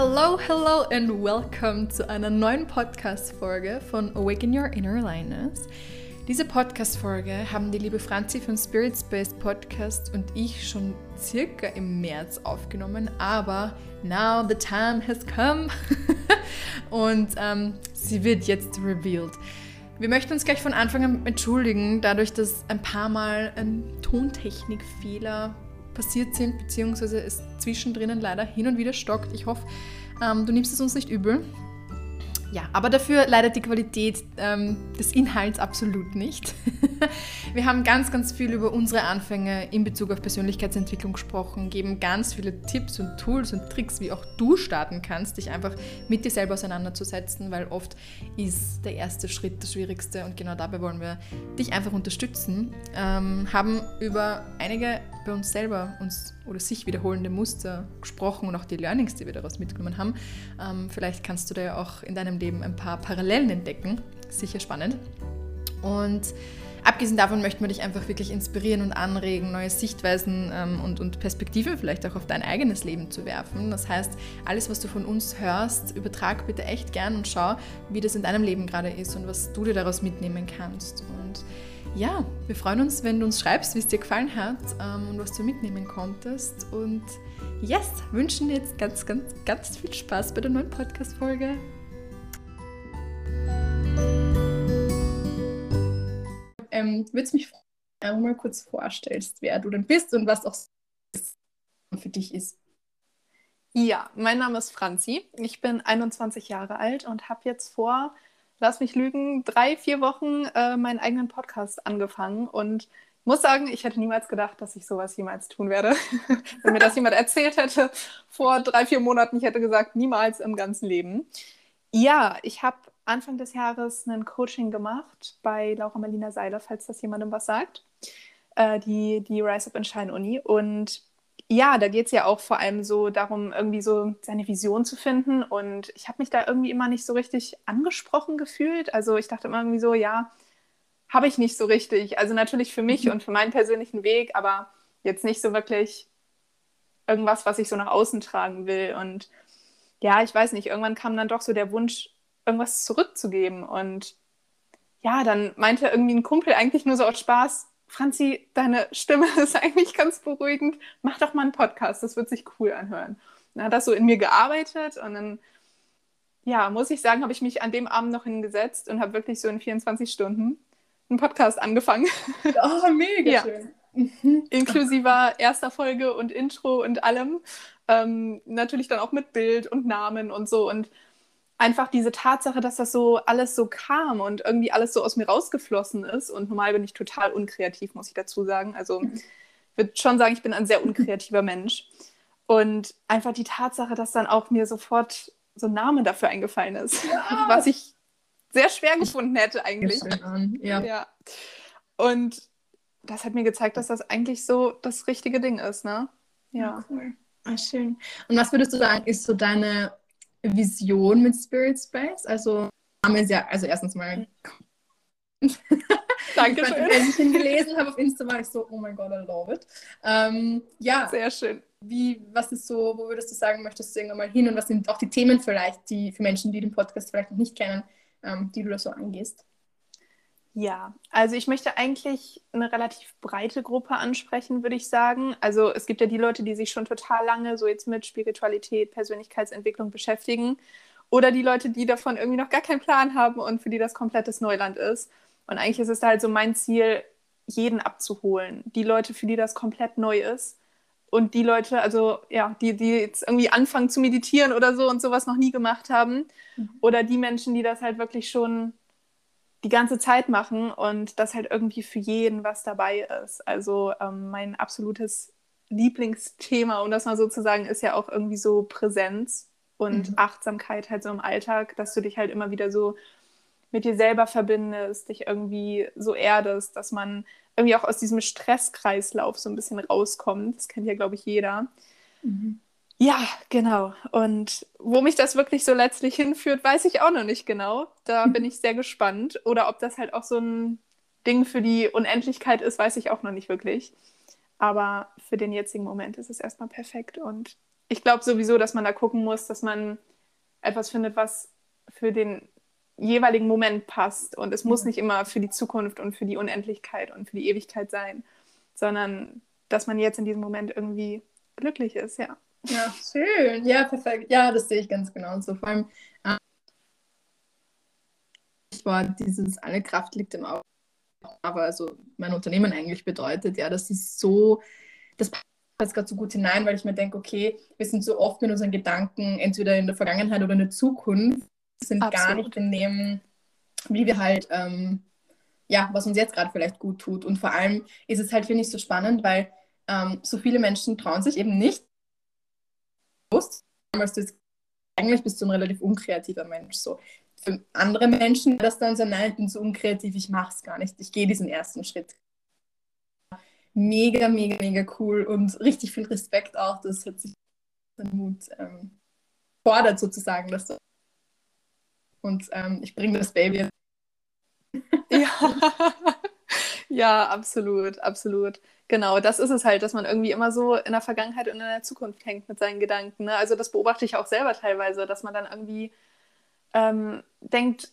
Hello, hello and welcome zu einer neuen Podcast-Folge von Awaken Your Inner Lioness. Diese Podcast-Folge haben die liebe Franzi von Spirit Space Podcast und ich schon circa im März aufgenommen, aber now the time has come und ähm, sie wird jetzt revealed. Wir möchten uns gleich von Anfang an entschuldigen, dadurch, dass ein paar Mal ein Tontechnikfehler passiert sind, beziehungsweise es zwischendrin leider hin und wieder stockt. Ich hoffe, ähm, du nimmst es uns nicht übel. Ja, aber dafür leidet die Qualität ähm, des Inhalts absolut nicht. Wir haben ganz, ganz viel über unsere Anfänge in Bezug auf Persönlichkeitsentwicklung gesprochen, geben ganz viele Tipps und Tools und Tricks, wie auch du starten kannst, dich einfach mit dir selber auseinanderzusetzen, weil oft ist der erste Schritt das Schwierigste und genau dabei wollen wir dich einfach unterstützen. Ähm, haben über einige bei uns selber uns oder sich wiederholende Muster gesprochen und auch die Learnings, die wir daraus mitgenommen haben. Ähm, vielleicht kannst du da ja auch in deinem Leben ein paar Parallelen entdecken. Sicher spannend. Und abgesehen davon möchten wir dich einfach wirklich inspirieren und anregen, neue Sichtweisen ähm, und, und Perspektiven vielleicht auch auf dein eigenes Leben zu werfen. Das heißt, alles, was du von uns hörst, übertrag bitte echt gern und schau, wie das in deinem Leben gerade ist und was du dir daraus mitnehmen kannst. Und ja, wir freuen uns, wenn du uns schreibst, wie es dir gefallen hat ähm, und was du mitnehmen konntest. Und yes, wünschen dir jetzt ganz, ganz, ganz viel Spaß bei der neuen Podcast-Folge. Ähm, Würde es mich freuen, wenn du mal kurz vorstellst, wer du denn bist und was auch für dich ist. Ja, mein Name ist Franzi. Ich bin 21 Jahre alt und habe jetzt vor lass mich lügen, drei, vier Wochen äh, meinen eigenen Podcast angefangen und muss sagen, ich hätte niemals gedacht, dass ich sowas jemals tun werde. Wenn mir das jemand erzählt hätte vor drei, vier Monaten, ich hätte gesagt, niemals im ganzen Leben. Ja, ich habe Anfang des Jahres ein Coaching gemacht bei Laura Marlina Seiler, falls das jemandem was sagt, äh, die, die Rise Up and Shine Uni. Und ja, da geht es ja auch vor allem so darum, irgendwie so seine Vision zu finden. Und ich habe mich da irgendwie immer nicht so richtig angesprochen gefühlt. Also ich dachte immer irgendwie so, ja, habe ich nicht so richtig. Also natürlich für mich mhm. und für meinen persönlichen Weg, aber jetzt nicht so wirklich irgendwas, was ich so nach außen tragen will. Und ja, ich weiß nicht, irgendwann kam dann doch so der Wunsch, irgendwas zurückzugeben. Und ja, dann meinte irgendwie ein Kumpel eigentlich nur so aus Spaß, Franzi, deine Stimme ist eigentlich ganz beruhigend. Mach doch mal einen Podcast, das wird sich cool anhören. Dann hat das so in mir gearbeitet und dann, ja, muss ich sagen, habe ich mich an dem Abend noch hingesetzt und habe wirklich so in 24 Stunden einen Podcast angefangen. Oh, mega ja. schön. Mhm. Inklusive erster Folge und Intro und allem. Ähm, natürlich dann auch mit Bild und Namen und so. Und einfach diese Tatsache, dass das so alles so kam und irgendwie alles so aus mir rausgeflossen ist. Und normal bin ich total unkreativ, muss ich dazu sagen. Also ich würde schon sagen, ich bin ein sehr unkreativer Mensch. Und einfach die Tatsache, dass dann auch mir sofort so ein Name dafür eingefallen ist, ja. was ich sehr schwer gefunden hätte eigentlich. Ja. ja. Und das hat mir gezeigt, dass das eigentlich so das richtige Ding ist, ne? Ja. ja cool. Ah, schön. Und was würdest du sagen, ist so deine Vision mit Spirit Space. Also, Name ist ja, also erstens mal. Dankeschön. Als ich ihn gelesen habe auf Insta, war ich so, oh mein Gott, I love it. Ähm, ja. Sehr schön. Wie, was ist so, wo würdest du sagen, möchtest du irgendwann mal hin und was sind auch die Themen vielleicht, die für Menschen, die den Podcast vielleicht noch nicht kennen, ähm, die du da so angehst? Ja, also ich möchte eigentlich eine relativ breite Gruppe ansprechen, würde ich sagen. Also es gibt ja die Leute, die sich schon total lange so jetzt mit Spiritualität, Persönlichkeitsentwicklung beschäftigen. Oder die Leute, die davon irgendwie noch gar keinen Plan haben und für die das komplettes Neuland ist. Und eigentlich ist es halt so mein Ziel, jeden abzuholen. Die Leute, für die das komplett neu ist. Und die Leute, also ja, die, die jetzt irgendwie anfangen zu meditieren oder so und sowas noch nie gemacht haben. Mhm. Oder die Menschen, die das halt wirklich schon die ganze Zeit machen und dass halt irgendwie für jeden was dabei ist. Also ähm, mein absolutes Lieblingsthema, um das mal so zu sagen, ist ja auch irgendwie so Präsenz und mhm. Achtsamkeit halt so im Alltag, dass du dich halt immer wieder so mit dir selber verbindest, dich irgendwie so erdest, dass man irgendwie auch aus diesem Stresskreislauf so ein bisschen rauskommt. Das kennt ja, glaube ich, jeder. Mhm. Ja, genau. Und wo mich das wirklich so letztlich hinführt, weiß ich auch noch nicht genau. Da bin ich sehr gespannt. Oder ob das halt auch so ein Ding für die Unendlichkeit ist, weiß ich auch noch nicht wirklich. Aber für den jetzigen Moment ist es erstmal perfekt. Und ich glaube sowieso, dass man da gucken muss, dass man etwas findet, was für den jeweiligen Moment passt. Und es muss nicht immer für die Zukunft und für die Unendlichkeit und für die Ewigkeit sein, sondern dass man jetzt in diesem Moment irgendwie glücklich ist, ja. Ja, schön. Ja, perfekt. Ja, das sehe ich ganz genauso. Vor allem, äh, war dieses alle Kraft liegt im Auge. Aber also mein Unternehmen eigentlich bedeutet, ja, das ist so, das passt jetzt gerade so gut hinein, weil ich mir denke, okay, wir sind so oft mit unseren Gedanken entweder in der Vergangenheit oder in der Zukunft, sind Absolut. gar nicht in dem, wie wir halt, ähm, ja, was uns jetzt gerade vielleicht gut tut. Und vor allem ist es halt, finde ich, so spannend, weil ähm, so viele Menschen trauen sich eben nicht, bewusst, eigentlich bist du ein relativ unkreativer Mensch. So. Für andere Menschen das dann so, nein, ich bin so unkreativ, ich mache es gar nicht, ich gehe diesen ersten Schritt mega, mega, mega cool und richtig viel Respekt auch. Das hat sich den Mut ähm, fordert sozusagen. Dass du und ähm, ich bringe das Baby. ja. Ja, absolut, absolut. Genau, das ist es halt, dass man irgendwie immer so in der Vergangenheit und in der Zukunft hängt mit seinen Gedanken. Ne? Also das beobachte ich auch selber teilweise, dass man dann irgendwie ähm, denkt,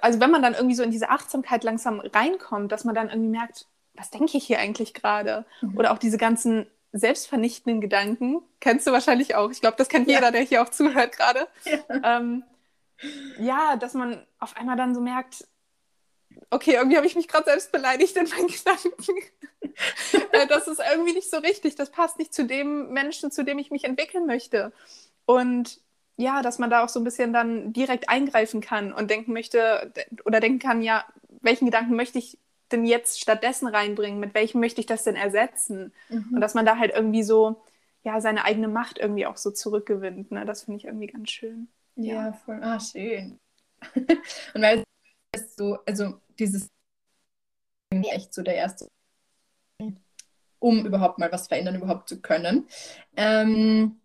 also wenn man dann irgendwie so in diese Achtsamkeit langsam reinkommt, dass man dann irgendwie merkt, was denke ich hier eigentlich gerade? Mhm. Oder auch diese ganzen selbstvernichtenden Gedanken, kennst du wahrscheinlich auch. Ich glaube, das kennt ja. jeder, der hier auch zuhört gerade. Ja. Ähm, ja, dass man auf einmal dann so merkt, okay, irgendwie habe ich mich gerade selbst beleidigt in meinen Gedanken. Äh, das ist irgendwie nicht so richtig. Das passt nicht zu dem Menschen, zu dem ich mich entwickeln möchte. Und ja, dass man da auch so ein bisschen dann direkt eingreifen kann und denken möchte oder denken kann, ja, welchen Gedanken möchte ich denn jetzt stattdessen reinbringen? Mit welchem möchte ich das denn ersetzen? Mhm. Und dass man da halt irgendwie so, ja, seine eigene Macht irgendwie auch so zurückgewinnt. Ne? Das finde ich irgendwie ganz schön. Ja, ja, voll. Ah, schön. und weil es so, also dieses echt so der erste, um überhaupt mal was verändern, überhaupt zu können. Ähm,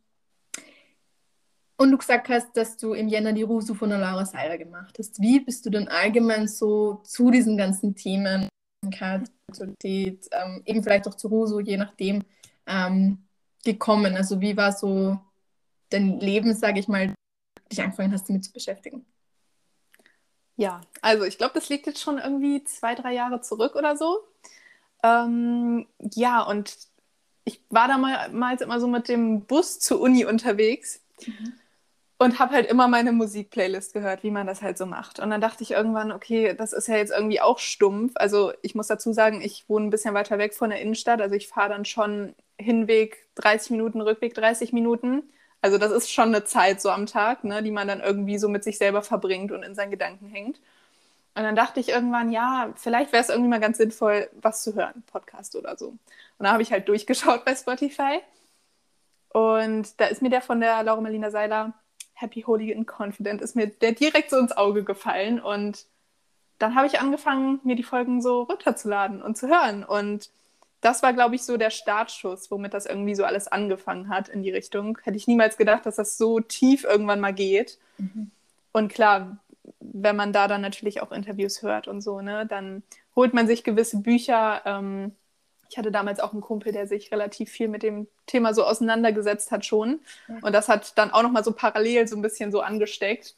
und du gesagt hast, dass du im Jänner die Rusu von der Laura Seiler gemacht hast. Wie bist du denn allgemein so zu diesen ganzen Themen Sexualität, ähm, eben vielleicht auch zu Ruso, je nachdem, ähm, gekommen? Also wie war so dein Leben, sage ich mal, dich angefangen hast, damit zu beschäftigen? Ja, also ich glaube, das liegt jetzt schon irgendwie zwei, drei Jahre zurück oder so. Ähm, ja, und ich war damals immer so mit dem Bus zur Uni unterwegs. Mhm und habe halt immer meine Musikplaylist gehört, wie man das halt so macht. Und dann dachte ich irgendwann, okay, das ist ja jetzt irgendwie auch stumpf. Also ich muss dazu sagen, ich wohne ein bisschen weiter weg von der Innenstadt. Also ich fahre dann schon Hinweg 30 Minuten, Rückweg 30 Minuten. Also das ist schon eine Zeit so am Tag, ne, die man dann irgendwie so mit sich selber verbringt und in seinen Gedanken hängt. Und dann dachte ich irgendwann, ja, vielleicht wäre es irgendwie mal ganz sinnvoll, was zu hören, Podcast oder so. Und da habe ich halt durchgeschaut bei Spotify. Und da ist mir der von der Laura Melina Seiler Happy, Holy and Confident ist mir der direkt so ins Auge gefallen. Und dann habe ich angefangen, mir die Folgen so runterzuladen und zu hören. Und das war, glaube ich, so der Startschuss, womit das irgendwie so alles angefangen hat in die Richtung. Hätte ich niemals gedacht, dass das so tief irgendwann mal geht. Mhm. Und klar, wenn man da dann natürlich auch Interviews hört und so, ne, dann holt man sich gewisse Bücher. Ähm, ich hatte damals auch einen Kumpel, der sich relativ viel mit dem Thema so auseinandergesetzt hat schon. Und das hat dann auch nochmal so parallel so ein bisschen so angesteckt.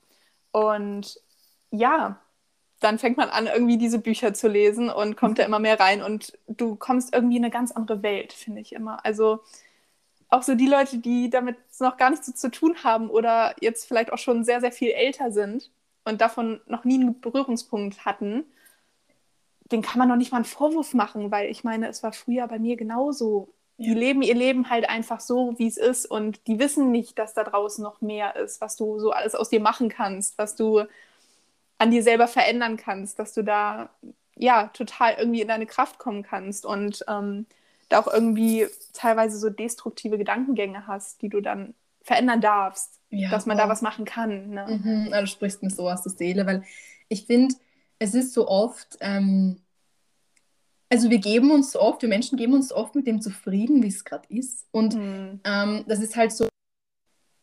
Und ja, dann fängt man an, irgendwie diese Bücher zu lesen und kommt da immer mehr rein. Und du kommst irgendwie in eine ganz andere Welt, finde ich immer. Also auch so die Leute, die damit noch gar nichts so zu tun haben oder jetzt vielleicht auch schon sehr, sehr viel älter sind und davon noch nie einen Berührungspunkt hatten, den kann man noch nicht mal einen Vorwurf machen, weil ich meine, es war früher bei mir genauso. Ja. Die leben ihr Leben halt einfach so, wie es ist und die wissen nicht, dass da draußen noch mehr ist, was du so alles aus dir machen kannst, was du an dir selber verändern kannst, dass du da ja total irgendwie in deine Kraft kommen kannst und ähm, da auch irgendwie teilweise so destruktive Gedankengänge hast, die du dann verändern darfst, ja, dass man oh. da was machen kann. Ne? Mhm, du sprichst mir so aus der Seele, weil ich finde, es ist so oft, ähm, also wir geben uns so oft, wir Menschen geben uns oft mit dem zufrieden, wie es gerade ist. Und mhm. ähm, das ist halt so,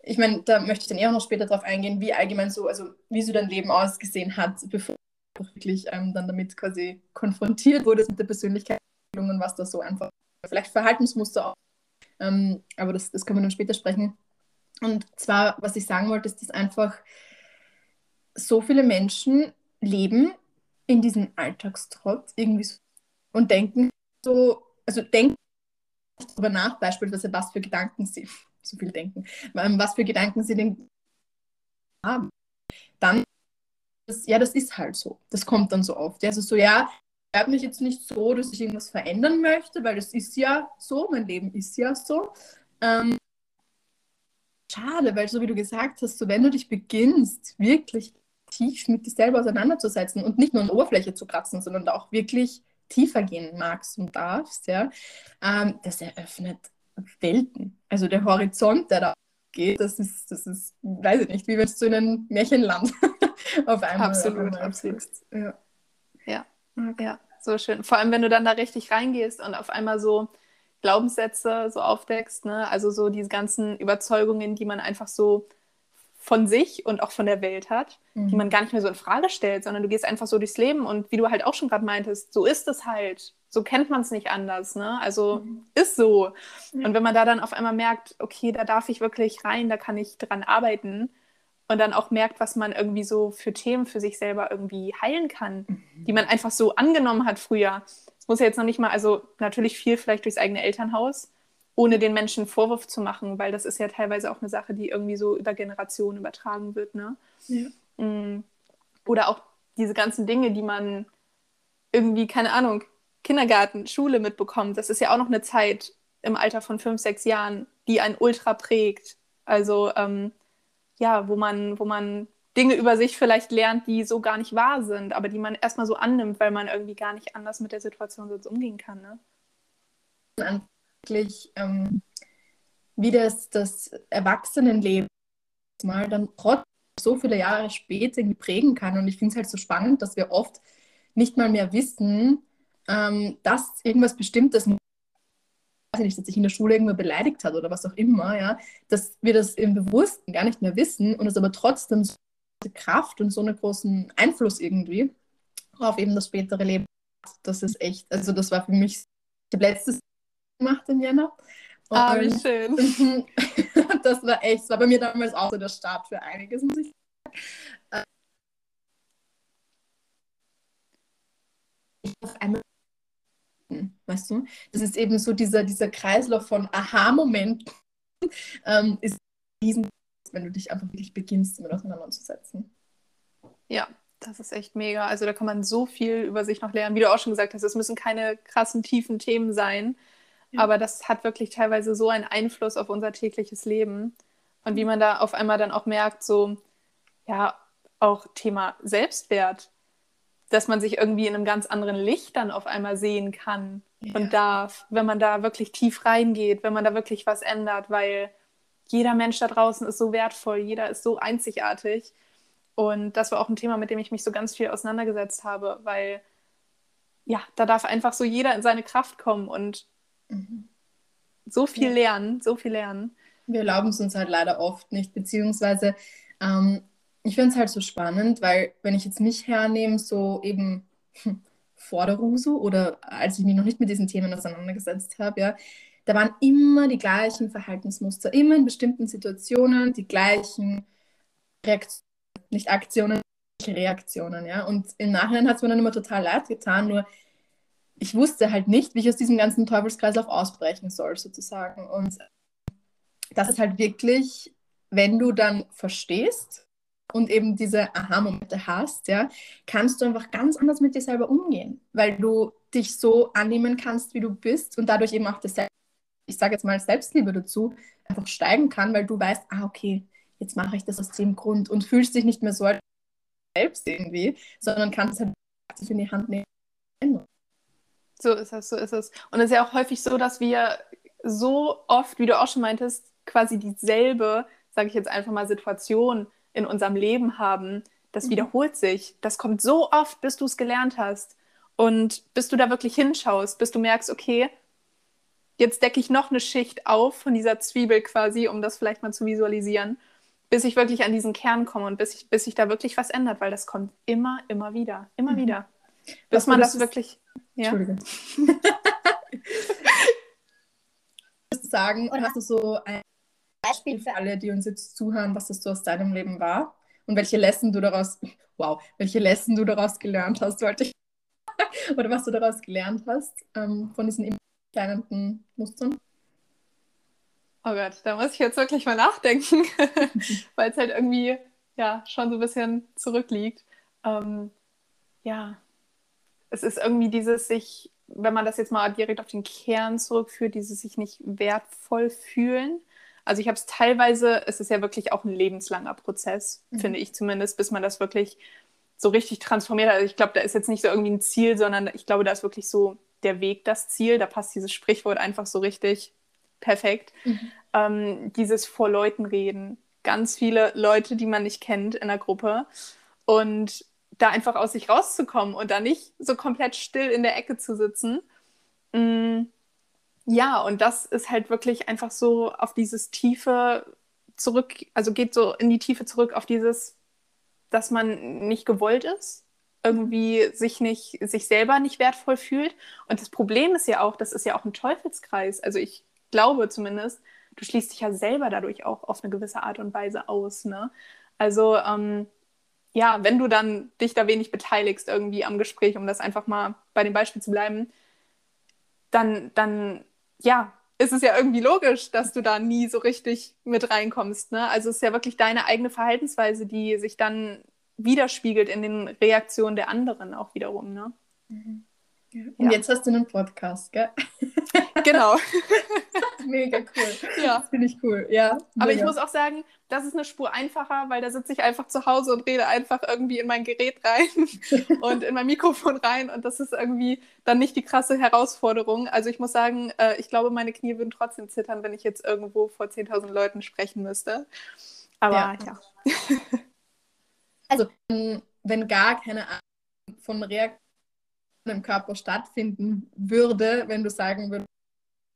ich meine, da möchte ich dann eher noch später drauf eingehen, wie allgemein so, also wie so dein Leben ausgesehen hat, bevor du wirklich ähm, dann damit quasi konfrontiert wurdest mit der Persönlichkeit und was da so einfach, vielleicht Verhaltensmuster auch. Ähm, aber das, das können wir dann später sprechen. Und zwar, was ich sagen wollte, ist, dass einfach so viele Menschen leben in diesem Alltagstrotz irgendwie so und denken so, also denken darüber nach, beispielsweise, was für Gedanken sie, so viel denken, ähm, was für Gedanken sie denn haben. Dann, das, ja, das ist halt so. Das kommt dann so oft. Also so, ja, ich habe mich jetzt nicht so, dass ich irgendwas verändern möchte, weil das ist ja so, mein Leben ist ja so. Ähm, schade, weil so wie du gesagt hast, so wenn du dich beginnst, wirklich tief mit dir selber auseinanderzusetzen und nicht nur an Oberfläche zu kratzen, sondern auch wirklich tiefer gehen magst und darfst, ja, ähm, das eröffnet Welten. Also der Horizont, der da geht, das ist, das ist, weiß ich nicht, wie wenn du in ein Märchenland auf einmal Absolut, auf einmal absolut. Ja. Ja. Okay. ja, so schön. Vor allem, wenn du dann da richtig reingehst und auf einmal so Glaubenssätze so aufdeckst, ne? also so diese ganzen Überzeugungen, die man einfach so von sich und auch von der Welt hat, mhm. die man gar nicht mehr so in Frage stellt, sondern du gehst einfach so durchs Leben und wie du halt auch schon gerade meintest, so ist es halt. So kennt man es nicht anders, ne? Also mhm. ist so. Mhm. Und wenn man da dann auf einmal merkt, okay, da darf ich wirklich rein, da kann ich dran arbeiten und dann auch merkt, was man irgendwie so für Themen für sich selber irgendwie heilen kann, die man einfach so angenommen hat früher. Es muss ja jetzt noch nicht mal, also natürlich viel vielleicht durchs eigene Elternhaus, ohne den Menschen Vorwurf zu machen, weil das ist ja teilweise auch eine Sache, die irgendwie so über Generationen übertragen wird. Ne? Ja. Mm. Oder auch diese ganzen Dinge, die man irgendwie, keine Ahnung, Kindergarten, Schule mitbekommt. Das ist ja auch noch eine Zeit im Alter von fünf, sechs Jahren, die einen ultra prägt. Also ähm, ja, wo man, wo man Dinge über sich vielleicht lernt, die so gar nicht wahr sind, aber die man erstmal so annimmt, weil man irgendwie gar nicht anders mit der Situation sonst umgehen kann. Ne? wirklich, ähm, wie das, das Erwachsenenleben mal dann trotzdem so viele Jahre später prägen kann. Und ich finde es halt so spannend, dass wir oft nicht mal mehr wissen, ähm, dass irgendwas Bestimmtes weiß nicht, dass sich in der Schule irgendwer beleidigt hat oder was auch immer, ja, dass wir das im Bewussten gar nicht mehr wissen und es aber trotzdem so eine Kraft und so einen großen Einfluss irgendwie auf eben das spätere Leben hat. Das ist echt, also das war für mich, ich habe letztes gemacht in Jänner. Und ah, wie schön. das war echt, das war bei mir damals auch so der Start für einiges, muss ich sagen. Auf einmal, weißt du, das ist eben so dieser, dieser Kreislauf von Aha-Momenten, ähm, ist diesen, wenn du dich einfach wirklich beginnst, damit auseinanderzusetzen. Ja, das ist echt mega. Also da kann man so viel über sich noch lernen. Wie du auch schon gesagt hast, es müssen keine krassen, tiefen Themen sein, aber das hat wirklich teilweise so einen Einfluss auf unser tägliches Leben. Und wie man da auf einmal dann auch merkt, so, ja, auch Thema Selbstwert, dass man sich irgendwie in einem ganz anderen Licht dann auf einmal sehen kann ja. und darf, wenn man da wirklich tief reingeht, wenn man da wirklich was ändert, weil jeder Mensch da draußen ist so wertvoll, jeder ist so einzigartig. Und das war auch ein Thema, mit dem ich mich so ganz viel auseinandergesetzt habe, weil ja, da darf einfach so jeder in seine Kraft kommen und Mhm. So viel ja. lernen, so viel lernen. Wir erlauben es uns halt leider oft nicht, beziehungsweise ähm, ich finde es halt so spannend, weil wenn ich jetzt mich hernehme, so eben vor der Rusu oder als ich mich noch nicht mit diesen Themen auseinandergesetzt habe, ja, da waren immer die gleichen Verhaltensmuster, immer in bestimmten Situationen die gleichen Reaktionen, nicht Aktionen, Reaktionen, ja. Und im Nachhinein hat es mir dann immer total leid getan, nur ich wusste halt nicht, wie ich aus diesem ganzen Teufelskreislauf ausbrechen soll, sozusagen. Und das ist halt wirklich, wenn du dann verstehst und eben diese Aha-Momente hast, ja, kannst du einfach ganz anders mit dir selber umgehen, weil du dich so annehmen kannst, wie du bist und dadurch eben auch das, ich sage jetzt mal Selbstliebe dazu, einfach steigen kann, weil du weißt, ah, okay, jetzt mache ich das aus dem Grund und fühlst dich nicht mehr so als selbst irgendwie, sondern kannst halt in die Hand nehmen. So ist es, so ist es. Und es ist ja auch häufig so, dass wir so oft, wie du auch schon meintest, quasi dieselbe, sage ich jetzt einfach mal, Situation in unserem Leben haben. Das mhm. wiederholt sich. Das kommt so oft, bis du es gelernt hast. Und bis du da wirklich hinschaust, bis du merkst, okay, jetzt decke ich noch eine Schicht auf von dieser Zwiebel quasi, um das vielleicht mal zu visualisieren, bis ich wirklich an diesen Kern komme und bis, ich, bis sich da wirklich was ändert, weil das kommt immer, immer wieder, immer mhm. wieder. Bis was man das wirklich ja. Entschuldige. sagen, hast du so ein Beispiel für alle, die uns jetzt zuhören, was das so aus deinem Leben war und welche Lesson du daraus, wow, welche Lesson du daraus gelernt hast, wollte ich, oder was du daraus gelernt hast ähm, von diesen kleinen Mustern? Oh Gott, da muss ich jetzt wirklich mal nachdenken, weil es halt irgendwie ja schon so ein bisschen zurückliegt. Ähm, ja, es ist irgendwie dieses sich, wenn man das jetzt mal direkt auf den Kern zurückführt, dieses sich nicht wertvoll fühlen. Also ich habe es teilweise, es ist ja wirklich auch ein lebenslanger Prozess, mhm. finde ich zumindest, bis man das wirklich so richtig transformiert. Also ich glaube, da ist jetzt nicht so irgendwie ein Ziel, sondern ich glaube, da ist wirklich so der Weg das Ziel. Da passt dieses Sprichwort einfach so richtig perfekt. Mhm. Ähm, dieses vor Leuten reden. Ganz viele Leute, die man nicht kennt in der Gruppe. Und da einfach aus sich rauszukommen und da nicht so komplett still in der Ecke zu sitzen. Mm, ja, und das ist halt wirklich einfach so auf dieses Tiefe zurück, also geht so in die Tiefe zurück auf dieses, dass man nicht gewollt ist, irgendwie sich nicht, sich selber nicht wertvoll fühlt. Und das Problem ist ja auch, das ist ja auch ein Teufelskreis. Also ich glaube zumindest, du schließt dich ja selber dadurch auch auf eine gewisse Art und Weise aus. Ne? Also ähm, ja, wenn du dann dich da wenig beteiligst irgendwie am Gespräch, um das einfach mal bei dem Beispiel zu bleiben, dann, dann ja, ist es ja irgendwie logisch, dass du da nie so richtig mit reinkommst. Ne? Also es ist ja wirklich deine eigene Verhaltensweise, die sich dann widerspiegelt in den Reaktionen der anderen auch wiederum. Ne? Mhm. Und ja. jetzt hast du einen Podcast, gell? Genau. mega cool. Ja. Finde ich cool, ja. Aber ich muss auch sagen, das ist eine Spur einfacher, weil da sitze ich einfach zu Hause und rede einfach irgendwie in mein Gerät rein und in mein Mikrofon rein und das ist irgendwie dann nicht die krasse Herausforderung. Also ich muss sagen, äh, ich glaube, meine Knie würden trotzdem zittern, wenn ich jetzt irgendwo vor 10.000 Leuten sprechen müsste. Aber ja. ja. Also, wenn gar keine Art von Reaktion im Körper stattfinden würde, wenn du sagen würdest,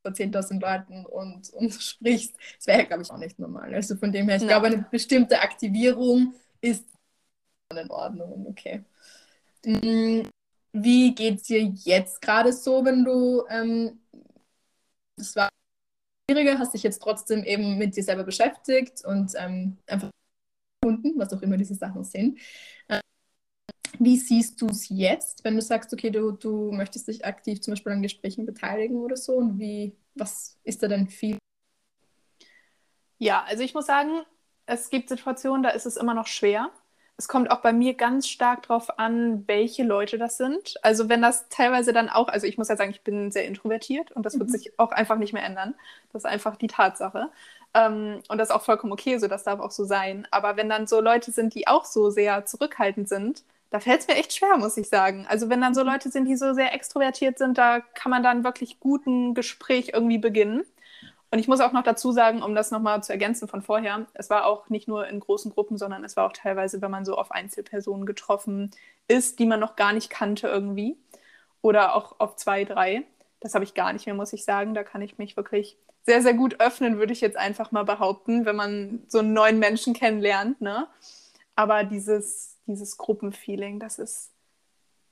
vor 10.000 Leuten und, und sprichst, das wäre ja, glaube ich, auch nicht normal. Also von dem her, ich glaube, eine bestimmte Aktivierung ist in Ordnung. Okay. Mm, wie geht es dir jetzt gerade so, wenn du, ähm, das war schwieriger, hast dich jetzt trotzdem eben mit dir selber beschäftigt und ähm, einfach gefunden, was auch immer diese Sachen sind. Wie siehst du es jetzt, wenn du sagst, okay, du, du möchtest dich aktiv zum Beispiel an Gesprächen beteiligen oder so? Und wie, was ist da denn viel? Ja, also ich muss sagen, es gibt Situationen, da ist es immer noch schwer. Es kommt auch bei mir ganz stark darauf an, welche Leute das sind. Also wenn das teilweise dann auch, also ich muss ja sagen, ich bin sehr introvertiert und das wird mhm. sich auch einfach nicht mehr ändern. Das ist einfach die Tatsache. Ähm, und das ist auch vollkommen okay, so das darf auch so sein. Aber wenn dann so Leute sind, die auch so sehr zurückhaltend sind, da fällt es mir echt schwer, muss ich sagen. Also wenn dann so Leute sind, die so sehr extrovertiert sind, da kann man dann wirklich guten Gespräch irgendwie beginnen. Und ich muss auch noch dazu sagen, um das nochmal zu ergänzen von vorher, es war auch nicht nur in großen Gruppen, sondern es war auch teilweise, wenn man so auf Einzelpersonen getroffen ist, die man noch gar nicht kannte irgendwie. Oder auch auf zwei, drei. Das habe ich gar nicht mehr, muss ich sagen. Da kann ich mich wirklich sehr, sehr gut öffnen, würde ich jetzt einfach mal behaupten, wenn man so einen neuen Menschen kennenlernt. Ne? Aber dieses dieses Gruppenfeeling, das ist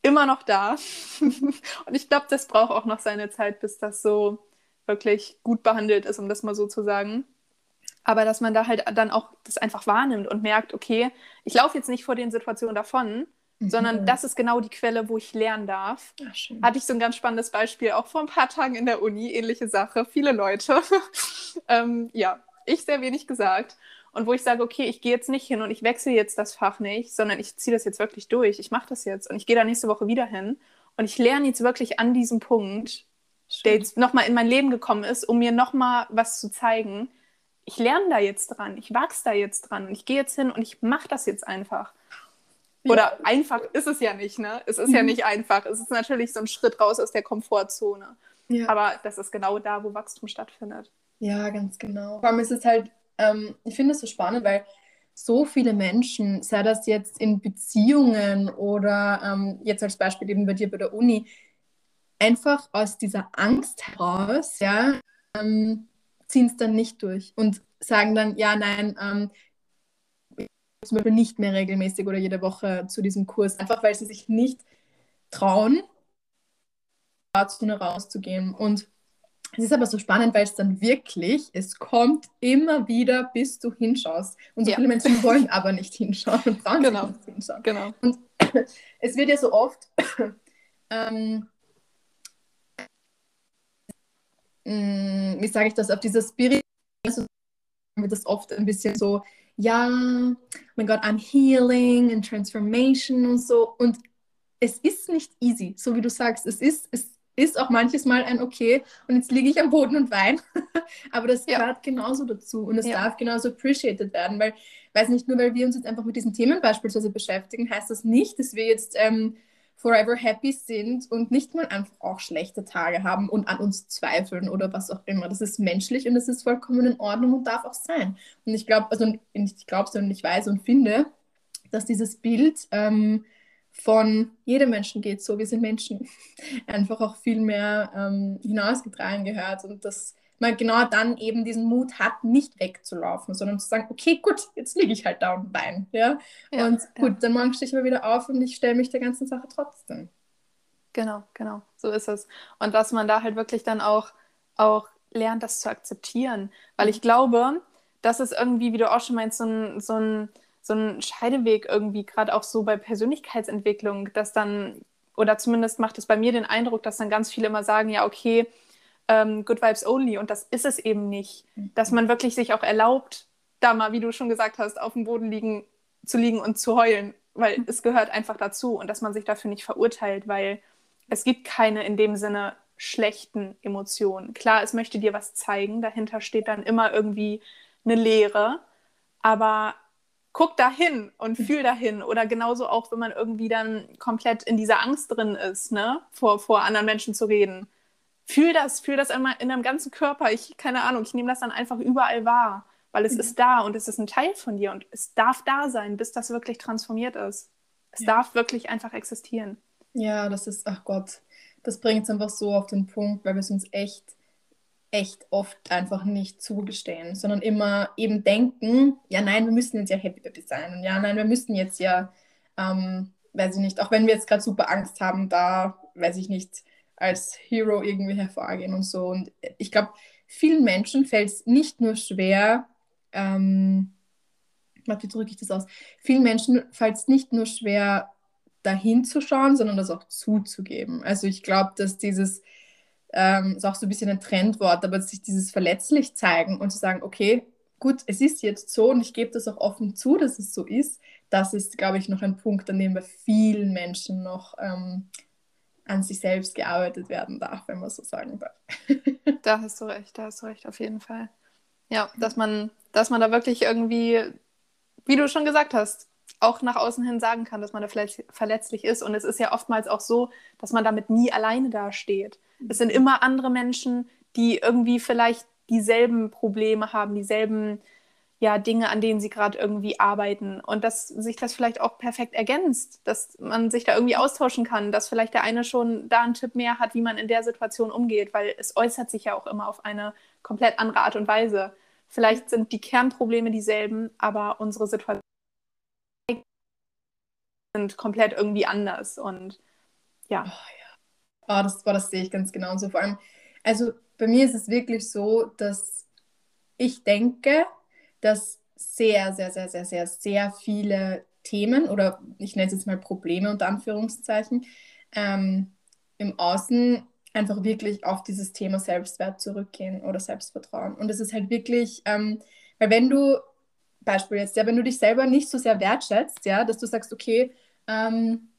immer noch da. und ich glaube, das braucht auch noch seine Zeit, bis das so wirklich gut behandelt ist, um das mal so zu sagen. Aber dass man da halt dann auch das einfach wahrnimmt und merkt, okay, ich laufe jetzt nicht vor den Situationen davon, mhm. sondern das ist genau die Quelle, wo ich lernen darf. Ach, Hatte ich so ein ganz spannendes Beispiel, auch vor ein paar Tagen in der Uni, ähnliche Sache, viele Leute. ähm, ja, ich sehr wenig gesagt und wo ich sage, okay, ich gehe jetzt nicht hin und ich wechsle jetzt das Fach nicht, sondern ich ziehe das jetzt wirklich durch. Ich mache das jetzt und ich gehe da nächste Woche wieder hin und ich lerne jetzt wirklich an diesem Punkt, Schön. der jetzt nochmal in mein Leben gekommen ist, um mir nochmal was zu zeigen. Ich lerne da jetzt dran, ich wachse da jetzt dran und ich gehe jetzt hin und ich mache das jetzt einfach. Ja. Oder einfach ist es ja nicht, ne? Es ist mhm. ja nicht einfach. Es ist natürlich so ein Schritt raus aus der Komfortzone. Ja. Aber das ist genau da, wo Wachstum stattfindet. Ja, ganz genau. Vor allem ist es halt ähm, ich finde es so spannend, weil so viele Menschen, sei das jetzt in Beziehungen oder ähm, jetzt als Beispiel eben bei dir bei der Uni, einfach aus dieser Angst heraus, ja, ähm, ziehen es dann nicht durch und sagen dann, ja, nein, ähm, zum Beispiel nicht mehr regelmäßig oder jede Woche zu diesem Kurs, einfach weil sie sich nicht trauen, dazu rauszugehen. Und es ist aber so spannend, weil es dann wirklich, es kommt immer wieder, bis du hinschaust. Und so ja. viele Menschen wollen aber nicht hinschauen und brauchen genau. nicht hinschauen. Genau. Und es wird ja so oft, ähm, mm, wie sage ich das, auf dieser Spirit, wird das oft ein bisschen so, ja, oh mein Gott, I'm healing and transformation und so. Und es ist nicht easy, so wie du sagst. Es ist, es ist auch manches Mal ein Okay und jetzt liege ich am Boden und weine. Aber das ja. gehört genauso dazu und es ja. darf genauso appreciated werden, weil, weiß nicht, nur weil wir uns jetzt einfach mit diesen Themen beispielsweise beschäftigen, heißt das nicht, dass wir jetzt ähm, forever happy sind und nicht mal einfach auch schlechte Tage haben und an uns zweifeln oder was auch immer. Das ist menschlich und das ist vollkommen in Ordnung und darf auch sein. Und ich glaube, also ich glaube, sondern ich weiß und finde, dass dieses Bild ähm, von jedem Menschen geht so, wir sind Menschen, einfach auch viel mehr ähm, hinausgetragen gehört und dass man genau dann eben diesen Mut hat, nicht wegzulaufen, sondern zu sagen, okay, gut, jetzt liege ich halt da und weine. Ja? ja? und gut, ja. dann morgen stehe ich aber wieder auf und ich stelle mich der ganzen Sache trotzdem. Genau, genau, so ist es. Und dass man da halt wirklich dann auch, auch lernt, das zu akzeptieren. Weil ich glaube, das ist irgendwie, wie du auch schon meinst, so ein, so ein so ein Scheideweg irgendwie, gerade auch so bei Persönlichkeitsentwicklung, dass dann, oder zumindest macht es bei mir den Eindruck, dass dann ganz viele immer sagen, ja, okay, ähm, Good Vibes Only und das ist es eben nicht. Mhm. Dass man wirklich sich auch erlaubt, da mal, wie du schon gesagt hast, auf dem Boden liegen, zu liegen und zu heulen, weil mhm. es gehört einfach dazu und dass man sich dafür nicht verurteilt, weil es gibt keine in dem Sinne schlechten Emotionen. Klar, es möchte dir was zeigen, dahinter steht dann immer irgendwie eine Lehre, aber guck dahin und hm. fühl dahin. Oder genauso auch, wenn man irgendwie dann komplett in dieser Angst drin ist, ne, vor, vor anderen Menschen zu reden. Fühl das, fühl das einmal in deinem ganzen Körper. Ich, keine Ahnung, ich nehme das dann einfach überall wahr, weil es mhm. ist da und es ist ein Teil von dir und es darf da sein, bis das wirklich transformiert ist. Es ja. darf wirklich einfach existieren. Ja, das ist, ach Gott, das bringt es einfach so auf den Punkt, weil wir es uns echt echt oft einfach nicht zugestehen, sondern immer eben denken, ja nein, wir müssen jetzt ja Happy Baby sein und ja nein, wir müssen jetzt ja, ähm, weiß ich nicht, auch wenn wir jetzt gerade super Angst haben, da, weiß ich nicht, als Hero irgendwie hervorgehen und so. Und ich glaube, vielen Menschen fällt es nicht nur schwer, ähm, wie drücke ich das aus? Vielen Menschen fällt es nicht nur schwer, dahin zu schauen, sondern das auch zuzugeben. Also ich glaube, dass dieses ähm, ist auch so ein bisschen ein Trendwort, aber sich dieses verletzlich zeigen und zu sagen, okay, gut, es ist jetzt so und ich gebe das auch offen zu, dass es so ist, das ist, glaube ich, noch ein Punkt, an dem bei vielen Menschen noch ähm, an sich selbst gearbeitet werden darf, wenn man so sagen darf. da hast du recht, da hast du recht, auf jeden Fall. Ja, dass man, dass man da wirklich irgendwie, wie du schon gesagt hast, auch nach außen hin sagen kann, dass man da vielleicht verletzlich ist. Und es ist ja oftmals auch so, dass man damit nie alleine dasteht. Es sind immer andere Menschen, die irgendwie vielleicht dieselben Probleme haben, dieselben ja, Dinge, an denen sie gerade irgendwie arbeiten. Und dass sich das vielleicht auch perfekt ergänzt, dass man sich da irgendwie austauschen kann, dass vielleicht der eine schon da einen Tipp mehr hat, wie man in der Situation umgeht, weil es äußert sich ja auch immer auf eine komplett andere Art und Weise. Vielleicht sind die Kernprobleme dieselben, aber unsere Situation sind komplett irgendwie anders. Und ja. Oh, ja. Oh, das, oh, das sehe ich ganz genau. Und so vor allem, also bei mir ist es wirklich so, dass ich denke, dass sehr, sehr, sehr, sehr, sehr, sehr viele Themen oder ich nenne es jetzt mal Probleme unter Anführungszeichen ähm, im Außen einfach wirklich auf dieses Thema Selbstwert zurückgehen oder Selbstvertrauen. Und es ist halt wirklich, ähm, weil wenn du Beispiel jetzt, ja, wenn du dich selber nicht so sehr wertschätzt, ja, dass du sagst, okay, ähm,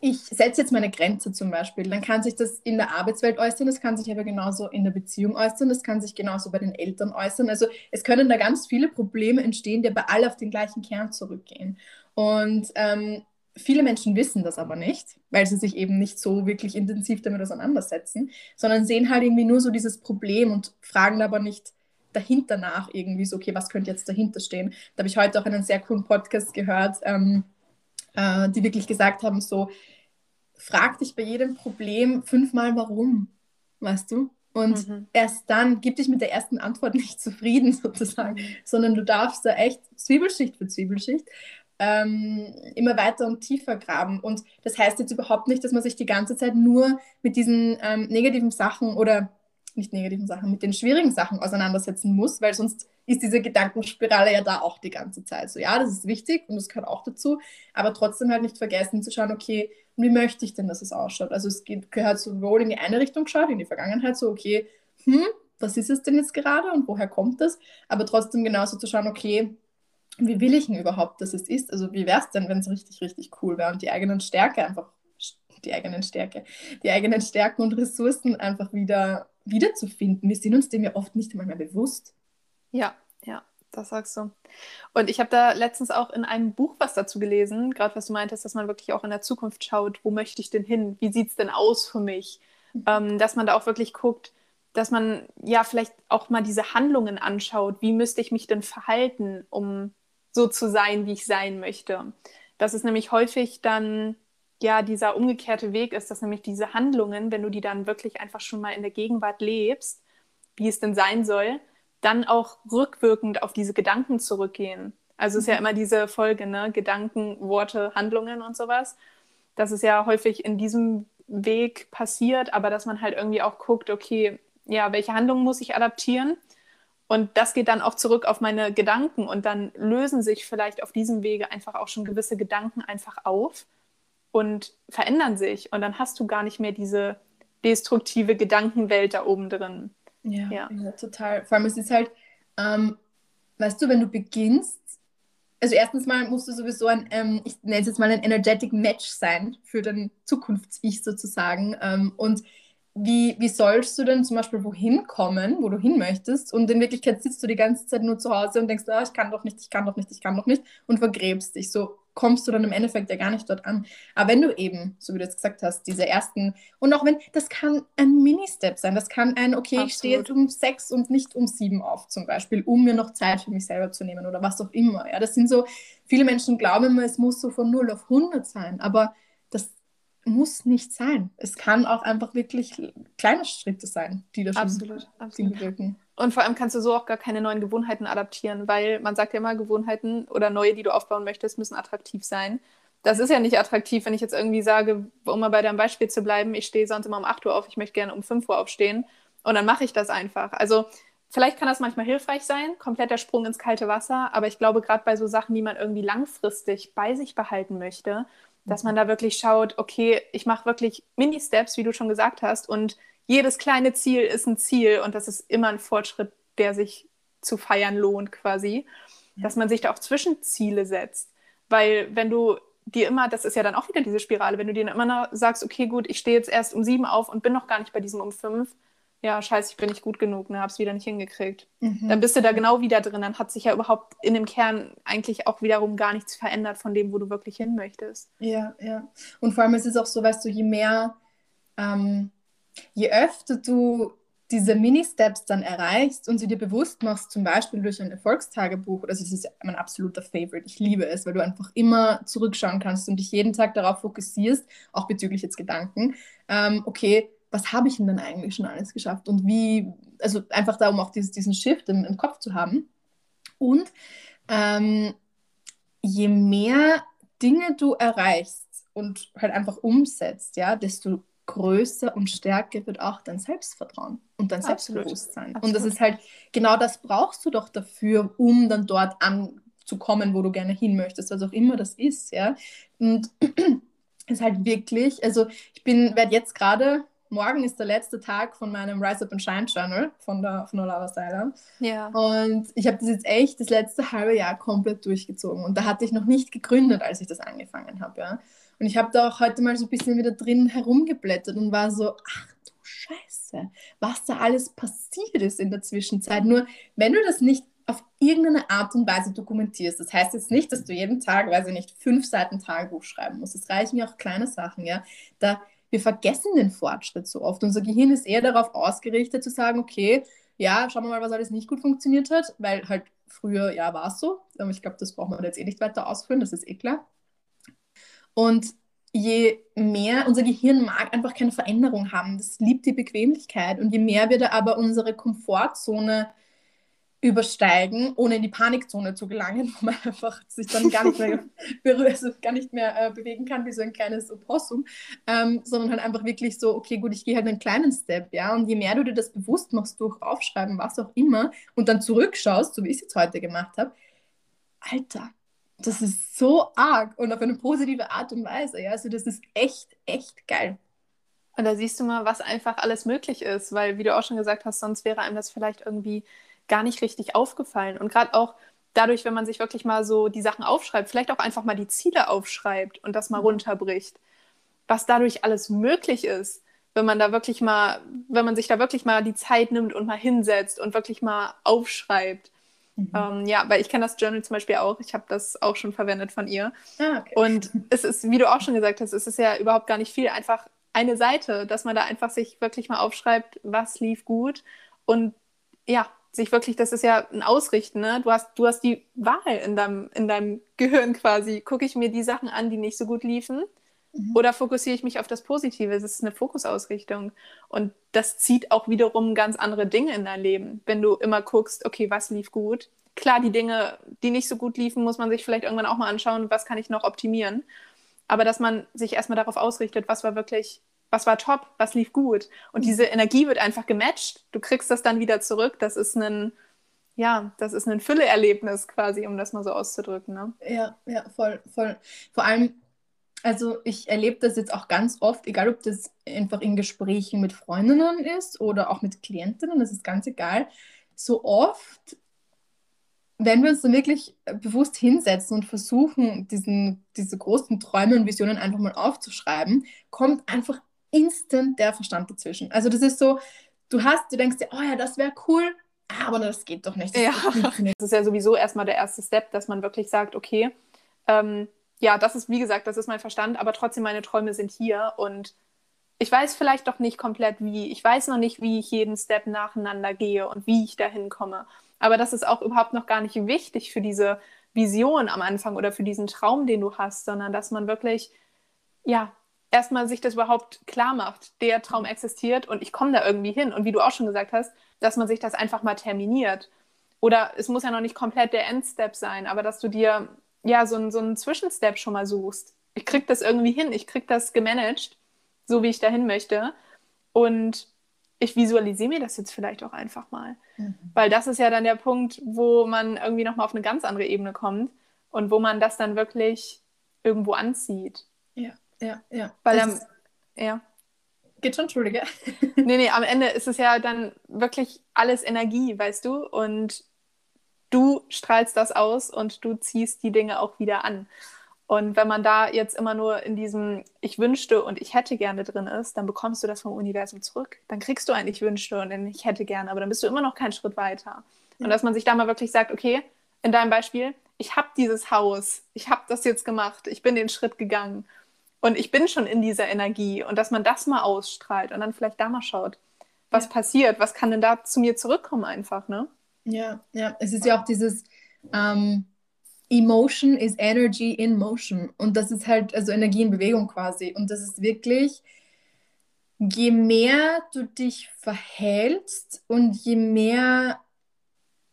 ich setze jetzt meine Grenze zum Beispiel, dann kann sich das in der Arbeitswelt äußern, das kann sich aber genauso in der Beziehung äußern, das kann sich genauso bei den Eltern äußern. Also es können da ganz viele Probleme entstehen, die aber alle auf den gleichen Kern zurückgehen. Und ähm, viele Menschen wissen das aber nicht, weil sie sich eben nicht so wirklich intensiv damit auseinandersetzen, sondern sehen halt irgendwie nur so dieses Problem und fragen aber nicht, dahinter nach irgendwie so, okay, was könnte jetzt dahinter stehen? Da habe ich heute auch einen sehr coolen Podcast gehört, ähm, äh, die wirklich gesagt haben, so, frag dich bei jedem Problem fünfmal warum, weißt du? Und mhm. erst dann gib dich mit der ersten Antwort nicht zufrieden sozusagen, sondern du darfst da echt Zwiebelschicht für Zwiebelschicht ähm, immer weiter und tiefer graben. Und das heißt jetzt überhaupt nicht, dass man sich die ganze Zeit nur mit diesen ähm, negativen Sachen oder nicht negativen Sachen, mit den schwierigen Sachen auseinandersetzen muss, weil sonst ist diese Gedankenspirale ja da auch die ganze Zeit. So, ja, das ist wichtig und das gehört auch dazu, aber trotzdem halt nicht vergessen zu schauen, okay, wie möchte ich denn, dass es ausschaut? Also es geht, gehört sowohl in die eine Richtung geschaut, in die Vergangenheit, so, okay, hm, was ist es denn jetzt gerade und woher kommt das? Aber trotzdem genauso zu schauen, okay, wie will ich denn überhaupt, dass es ist? Also wie wäre es denn, wenn es richtig, richtig cool wäre und die eigenen Stärke einfach, die eigenen Stärke, die eigenen Stärken und Ressourcen einfach wieder wiederzufinden. Wir sind uns dem ja oft nicht einmal mehr bewusst. Ja, ja, das sagst du. Und ich habe da letztens auch in einem Buch was dazu gelesen, gerade was du meintest, dass man wirklich auch in der Zukunft schaut, wo möchte ich denn hin? Wie sieht es denn aus für mich? Mhm. Ähm, dass man da auch wirklich guckt, dass man ja vielleicht auch mal diese Handlungen anschaut. Wie müsste ich mich denn verhalten, um so zu sein, wie ich sein möchte? Dass es nämlich häufig dann ja dieser umgekehrte Weg ist, dass nämlich diese Handlungen, wenn du die dann wirklich einfach schon mal in der Gegenwart lebst, wie es denn sein soll, dann auch rückwirkend auf diese Gedanken zurückgehen. Also es ist ja mhm. immer diese Folge, ne? Gedanken, Worte, Handlungen und sowas. Das ist ja häufig in diesem Weg passiert, aber dass man halt irgendwie auch guckt, okay, ja, welche Handlungen muss ich adaptieren? Und das geht dann auch zurück auf meine Gedanken und dann lösen sich vielleicht auf diesem Wege einfach auch schon gewisse Gedanken einfach auf und verändern sich. Und dann hast du gar nicht mehr diese destruktive Gedankenwelt da oben drin. Ja, ja. ja total. Vor allem es ist halt, ähm, weißt du, wenn du beginnst, also erstens mal musst du sowieso ein, ähm, ich nenne es jetzt mal ein energetic Match sein für dein Zukunfts-Ich sozusagen. Ähm, und wie, wie sollst du denn zum Beispiel wohin kommen, wo du hin möchtest? Und in Wirklichkeit sitzt du die ganze Zeit nur zu Hause und denkst, ah, ich kann doch nicht, ich kann doch nicht, ich kann doch nicht und vergräbst dich. So kommst du dann im Endeffekt ja gar nicht dort an. Aber wenn du eben, so wie du jetzt gesagt hast, diese ersten, und auch wenn, das kann ein Mini-Step sein, das kann ein, okay, Absolut. ich stehe jetzt um sechs und nicht um sieben auf zum Beispiel, um mir noch Zeit für mich selber zu nehmen oder was auch immer. Ja, das sind so, viele Menschen glauben immer, es muss so von 0 auf 100 sein, aber muss nicht sein. Es kann auch einfach wirklich kleine Schritte sein, die das absolut, absolut. bewirken. Und vor allem kannst du so auch gar keine neuen Gewohnheiten adaptieren, weil man sagt ja immer, Gewohnheiten oder neue, die du aufbauen möchtest, müssen attraktiv sein. Das ist ja nicht attraktiv, wenn ich jetzt irgendwie sage, um mal bei deinem Beispiel zu bleiben, ich stehe sonst immer um 8 Uhr auf, ich möchte gerne um 5 Uhr aufstehen und dann mache ich das einfach. Also vielleicht kann das manchmal hilfreich sein, kompletter Sprung ins kalte Wasser, aber ich glaube, gerade bei so Sachen, die man irgendwie langfristig bei sich behalten möchte, dass man da wirklich schaut, okay, ich mache wirklich Mini-Steps, wie du schon gesagt hast, und jedes kleine Ziel ist ein Ziel und das ist immer ein Fortschritt, der sich zu feiern lohnt quasi, ja. dass man sich da auch Zwischenziele setzt, weil wenn du dir immer, das ist ja dann auch wieder diese Spirale, wenn du dir immer sagst, okay, gut, ich stehe jetzt erst um sieben auf und bin noch gar nicht bei diesem um fünf, ja, scheiße, ich bin nicht gut genug, ne, hab's wieder nicht hingekriegt. Mhm. Dann bist du da genau wieder drin, dann hat sich ja überhaupt in dem Kern eigentlich auch wiederum gar nichts verändert von dem, wo du wirklich hin möchtest. Ja, ja. Und vor allem ist es auch so, weißt du, je mehr, ähm, je öfter du diese Mini-Steps dann erreichst und sie dir bewusst machst, zum Beispiel durch ein Erfolgstagebuch, also das ist mein absoluter Favorite, ich liebe es, weil du einfach immer zurückschauen kannst und dich jeden Tag darauf fokussierst, auch bezüglich jetzt Gedanken, ähm, okay, was habe ich denn dann eigentlich schon alles geschafft und wie, also einfach da, um auch dieses, diesen Shift im, im Kopf zu haben. Und ähm, je mehr Dinge du erreichst und halt einfach umsetzt, ja, desto größer und stärker wird auch dein Selbstvertrauen und dein Absolut. Selbstbewusstsein. Absolut. Und das ist halt, genau das brauchst du doch dafür, um dann dort anzukommen, wo du gerne hin möchtest, was auch immer das ist, ja. Und es ist halt wirklich, also ich bin, werde jetzt gerade morgen ist der letzte Tag von meinem Rise Up and Shine Journal von der, von der Lava Styler. Ja. Und ich habe das jetzt echt das letzte halbe Jahr komplett durchgezogen. Und da hatte ich noch nicht gegründet, als ich das angefangen habe. Ja. Und ich habe da auch heute mal so ein bisschen wieder drin herumgeblättert und war so, ach du Scheiße, was da alles passiert ist in der Zwischenzeit. Nur wenn du das nicht auf irgendeine Art und Weise dokumentierst. Das heißt jetzt nicht, dass du jeden Tag, weiß ich nicht, fünf Seiten Tagebuch schreiben musst. Es reichen ja auch kleine Sachen, ja. Da wir vergessen den Fortschritt so oft. Unser Gehirn ist eher darauf ausgerichtet zu sagen, okay, ja, schauen wir mal, was alles nicht gut funktioniert hat, weil halt früher, ja, war es so. Aber ich glaube, das braucht man jetzt eh nicht weiter ausführen, das ist eh klar. Und je mehr, unser Gehirn mag einfach keine Veränderung haben, das liebt die Bequemlichkeit. Und je mehr wir da aber unsere Komfortzone übersteigen, ohne in die Panikzone zu gelangen, wo man einfach sich dann gar nicht mehr also gar nicht mehr äh, bewegen kann wie so ein kleines Opossum, ähm, sondern halt einfach wirklich so, okay, gut, ich gehe halt einen kleinen Step, ja, und je mehr du dir das bewusst machst durch Aufschreiben, was auch immer, und dann zurückschaust, so wie ich es jetzt heute gemacht habe, Alter, das ist so arg und auf eine positive Art und Weise, ja, also das ist echt, echt geil. Und da siehst du mal, was einfach alles möglich ist, weil, wie du auch schon gesagt hast, sonst wäre einem das vielleicht irgendwie gar nicht richtig aufgefallen. Und gerade auch dadurch, wenn man sich wirklich mal so die Sachen aufschreibt, vielleicht auch einfach mal die Ziele aufschreibt und das mal mhm. runterbricht, was dadurch alles möglich ist, wenn man da wirklich mal, wenn man sich da wirklich mal die Zeit nimmt und mal hinsetzt und wirklich mal aufschreibt. Mhm. Ähm, ja, weil ich kenne das Journal zum Beispiel auch. Ich habe das auch schon verwendet von ihr. Ah, okay. Und es ist, wie du auch schon gesagt hast, es ist ja überhaupt gar nicht viel. Einfach eine Seite, dass man da einfach sich wirklich mal aufschreibt, was lief gut und ja, sich wirklich, das ist ja ein Ausrichten, ne? Du hast, du hast die Wahl in deinem, in deinem Gehirn quasi. Gucke ich mir die Sachen an, die nicht so gut liefen? Mhm. Oder fokussiere ich mich auf das Positive? Es ist eine Fokusausrichtung. Und das zieht auch wiederum ganz andere Dinge in dein Leben. Wenn du immer guckst, okay, was lief gut? Klar, die Dinge, die nicht so gut liefen, muss man sich vielleicht irgendwann auch mal anschauen, was kann ich noch optimieren. Aber dass man sich erstmal darauf ausrichtet, was war wirklich was war top, was lief gut. Und mhm. diese Energie wird einfach gematcht. Du kriegst das dann wieder zurück. Das ist ein, ja, das ist ein Fülleerlebnis quasi, um das mal so auszudrücken. Ne? Ja, ja, voll, voll. Vor allem, also ich erlebe das jetzt auch ganz oft, egal ob das einfach in Gesprächen mit Freundinnen ist oder auch mit Klientinnen, das ist ganz egal. So oft wenn wir uns dann wirklich bewusst hinsetzen und versuchen, diesen, diese großen Träume und Visionen einfach mal aufzuschreiben, kommt einfach instant der Verstand dazwischen. Also das ist so, du hast, du denkst dir, oh ja, das wäre cool, aber das geht doch nicht. Das, ja. das ist ja sowieso erstmal der erste Step, dass man wirklich sagt, okay, ähm, ja, das ist, wie gesagt, das ist mein Verstand, aber trotzdem meine Träume sind hier und ich weiß vielleicht doch nicht komplett wie. Ich weiß noch nicht, wie ich jeden Step nacheinander gehe und wie ich dahin komme. Aber das ist auch überhaupt noch gar nicht wichtig für diese Vision am Anfang oder für diesen Traum, den du hast, sondern dass man wirklich, ja, erstmal sich das überhaupt klar macht, der Traum existiert und ich komme da irgendwie hin. Und wie du auch schon gesagt hast, dass man sich das einfach mal terminiert. Oder es muss ja noch nicht komplett der Endstep sein, aber dass du dir ja so, so einen Zwischenstep schon mal suchst. Ich krieg das irgendwie hin, ich krieg das gemanagt, so wie ich dahin möchte. Und ich visualisiere mir das jetzt vielleicht auch einfach mal. Mhm. Weil das ist ja dann der Punkt, wo man irgendwie nochmal auf eine ganz andere Ebene kommt und wo man das dann wirklich irgendwo anzieht. Ja ja, ja. Weil am, ja. Geht schon, Entschuldige. nee, nee, am Ende ist es ja dann wirklich alles Energie, weißt du? Und du strahlst das aus und du ziehst die Dinge auch wieder an. Und wenn man da jetzt immer nur in diesem Ich wünschte und ich hätte gerne drin ist, dann bekommst du das vom Universum zurück. Dann kriegst du ein Ich wünschte und ein Ich hätte gerne, aber dann bist du immer noch keinen Schritt weiter. Ja. Und dass man sich da mal wirklich sagt, okay, in deinem Beispiel, ich habe dieses Haus, ich habe das jetzt gemacht, ich bin den Schritt gegangen und ich bin schon in dieser Energie und dass man das mal ausstrahlt und dann vielleicht da mal schaut, was ja. passiert, was kann denn da zu mir zurückkommen einfach, ne? Ja, ja, es ist ja auch dieses ähm, Emotion is Energy in Motion und das ist halt, also Energie in Bewegung quasi und das ist wirklich, je mehr du dich verhältst und je mehr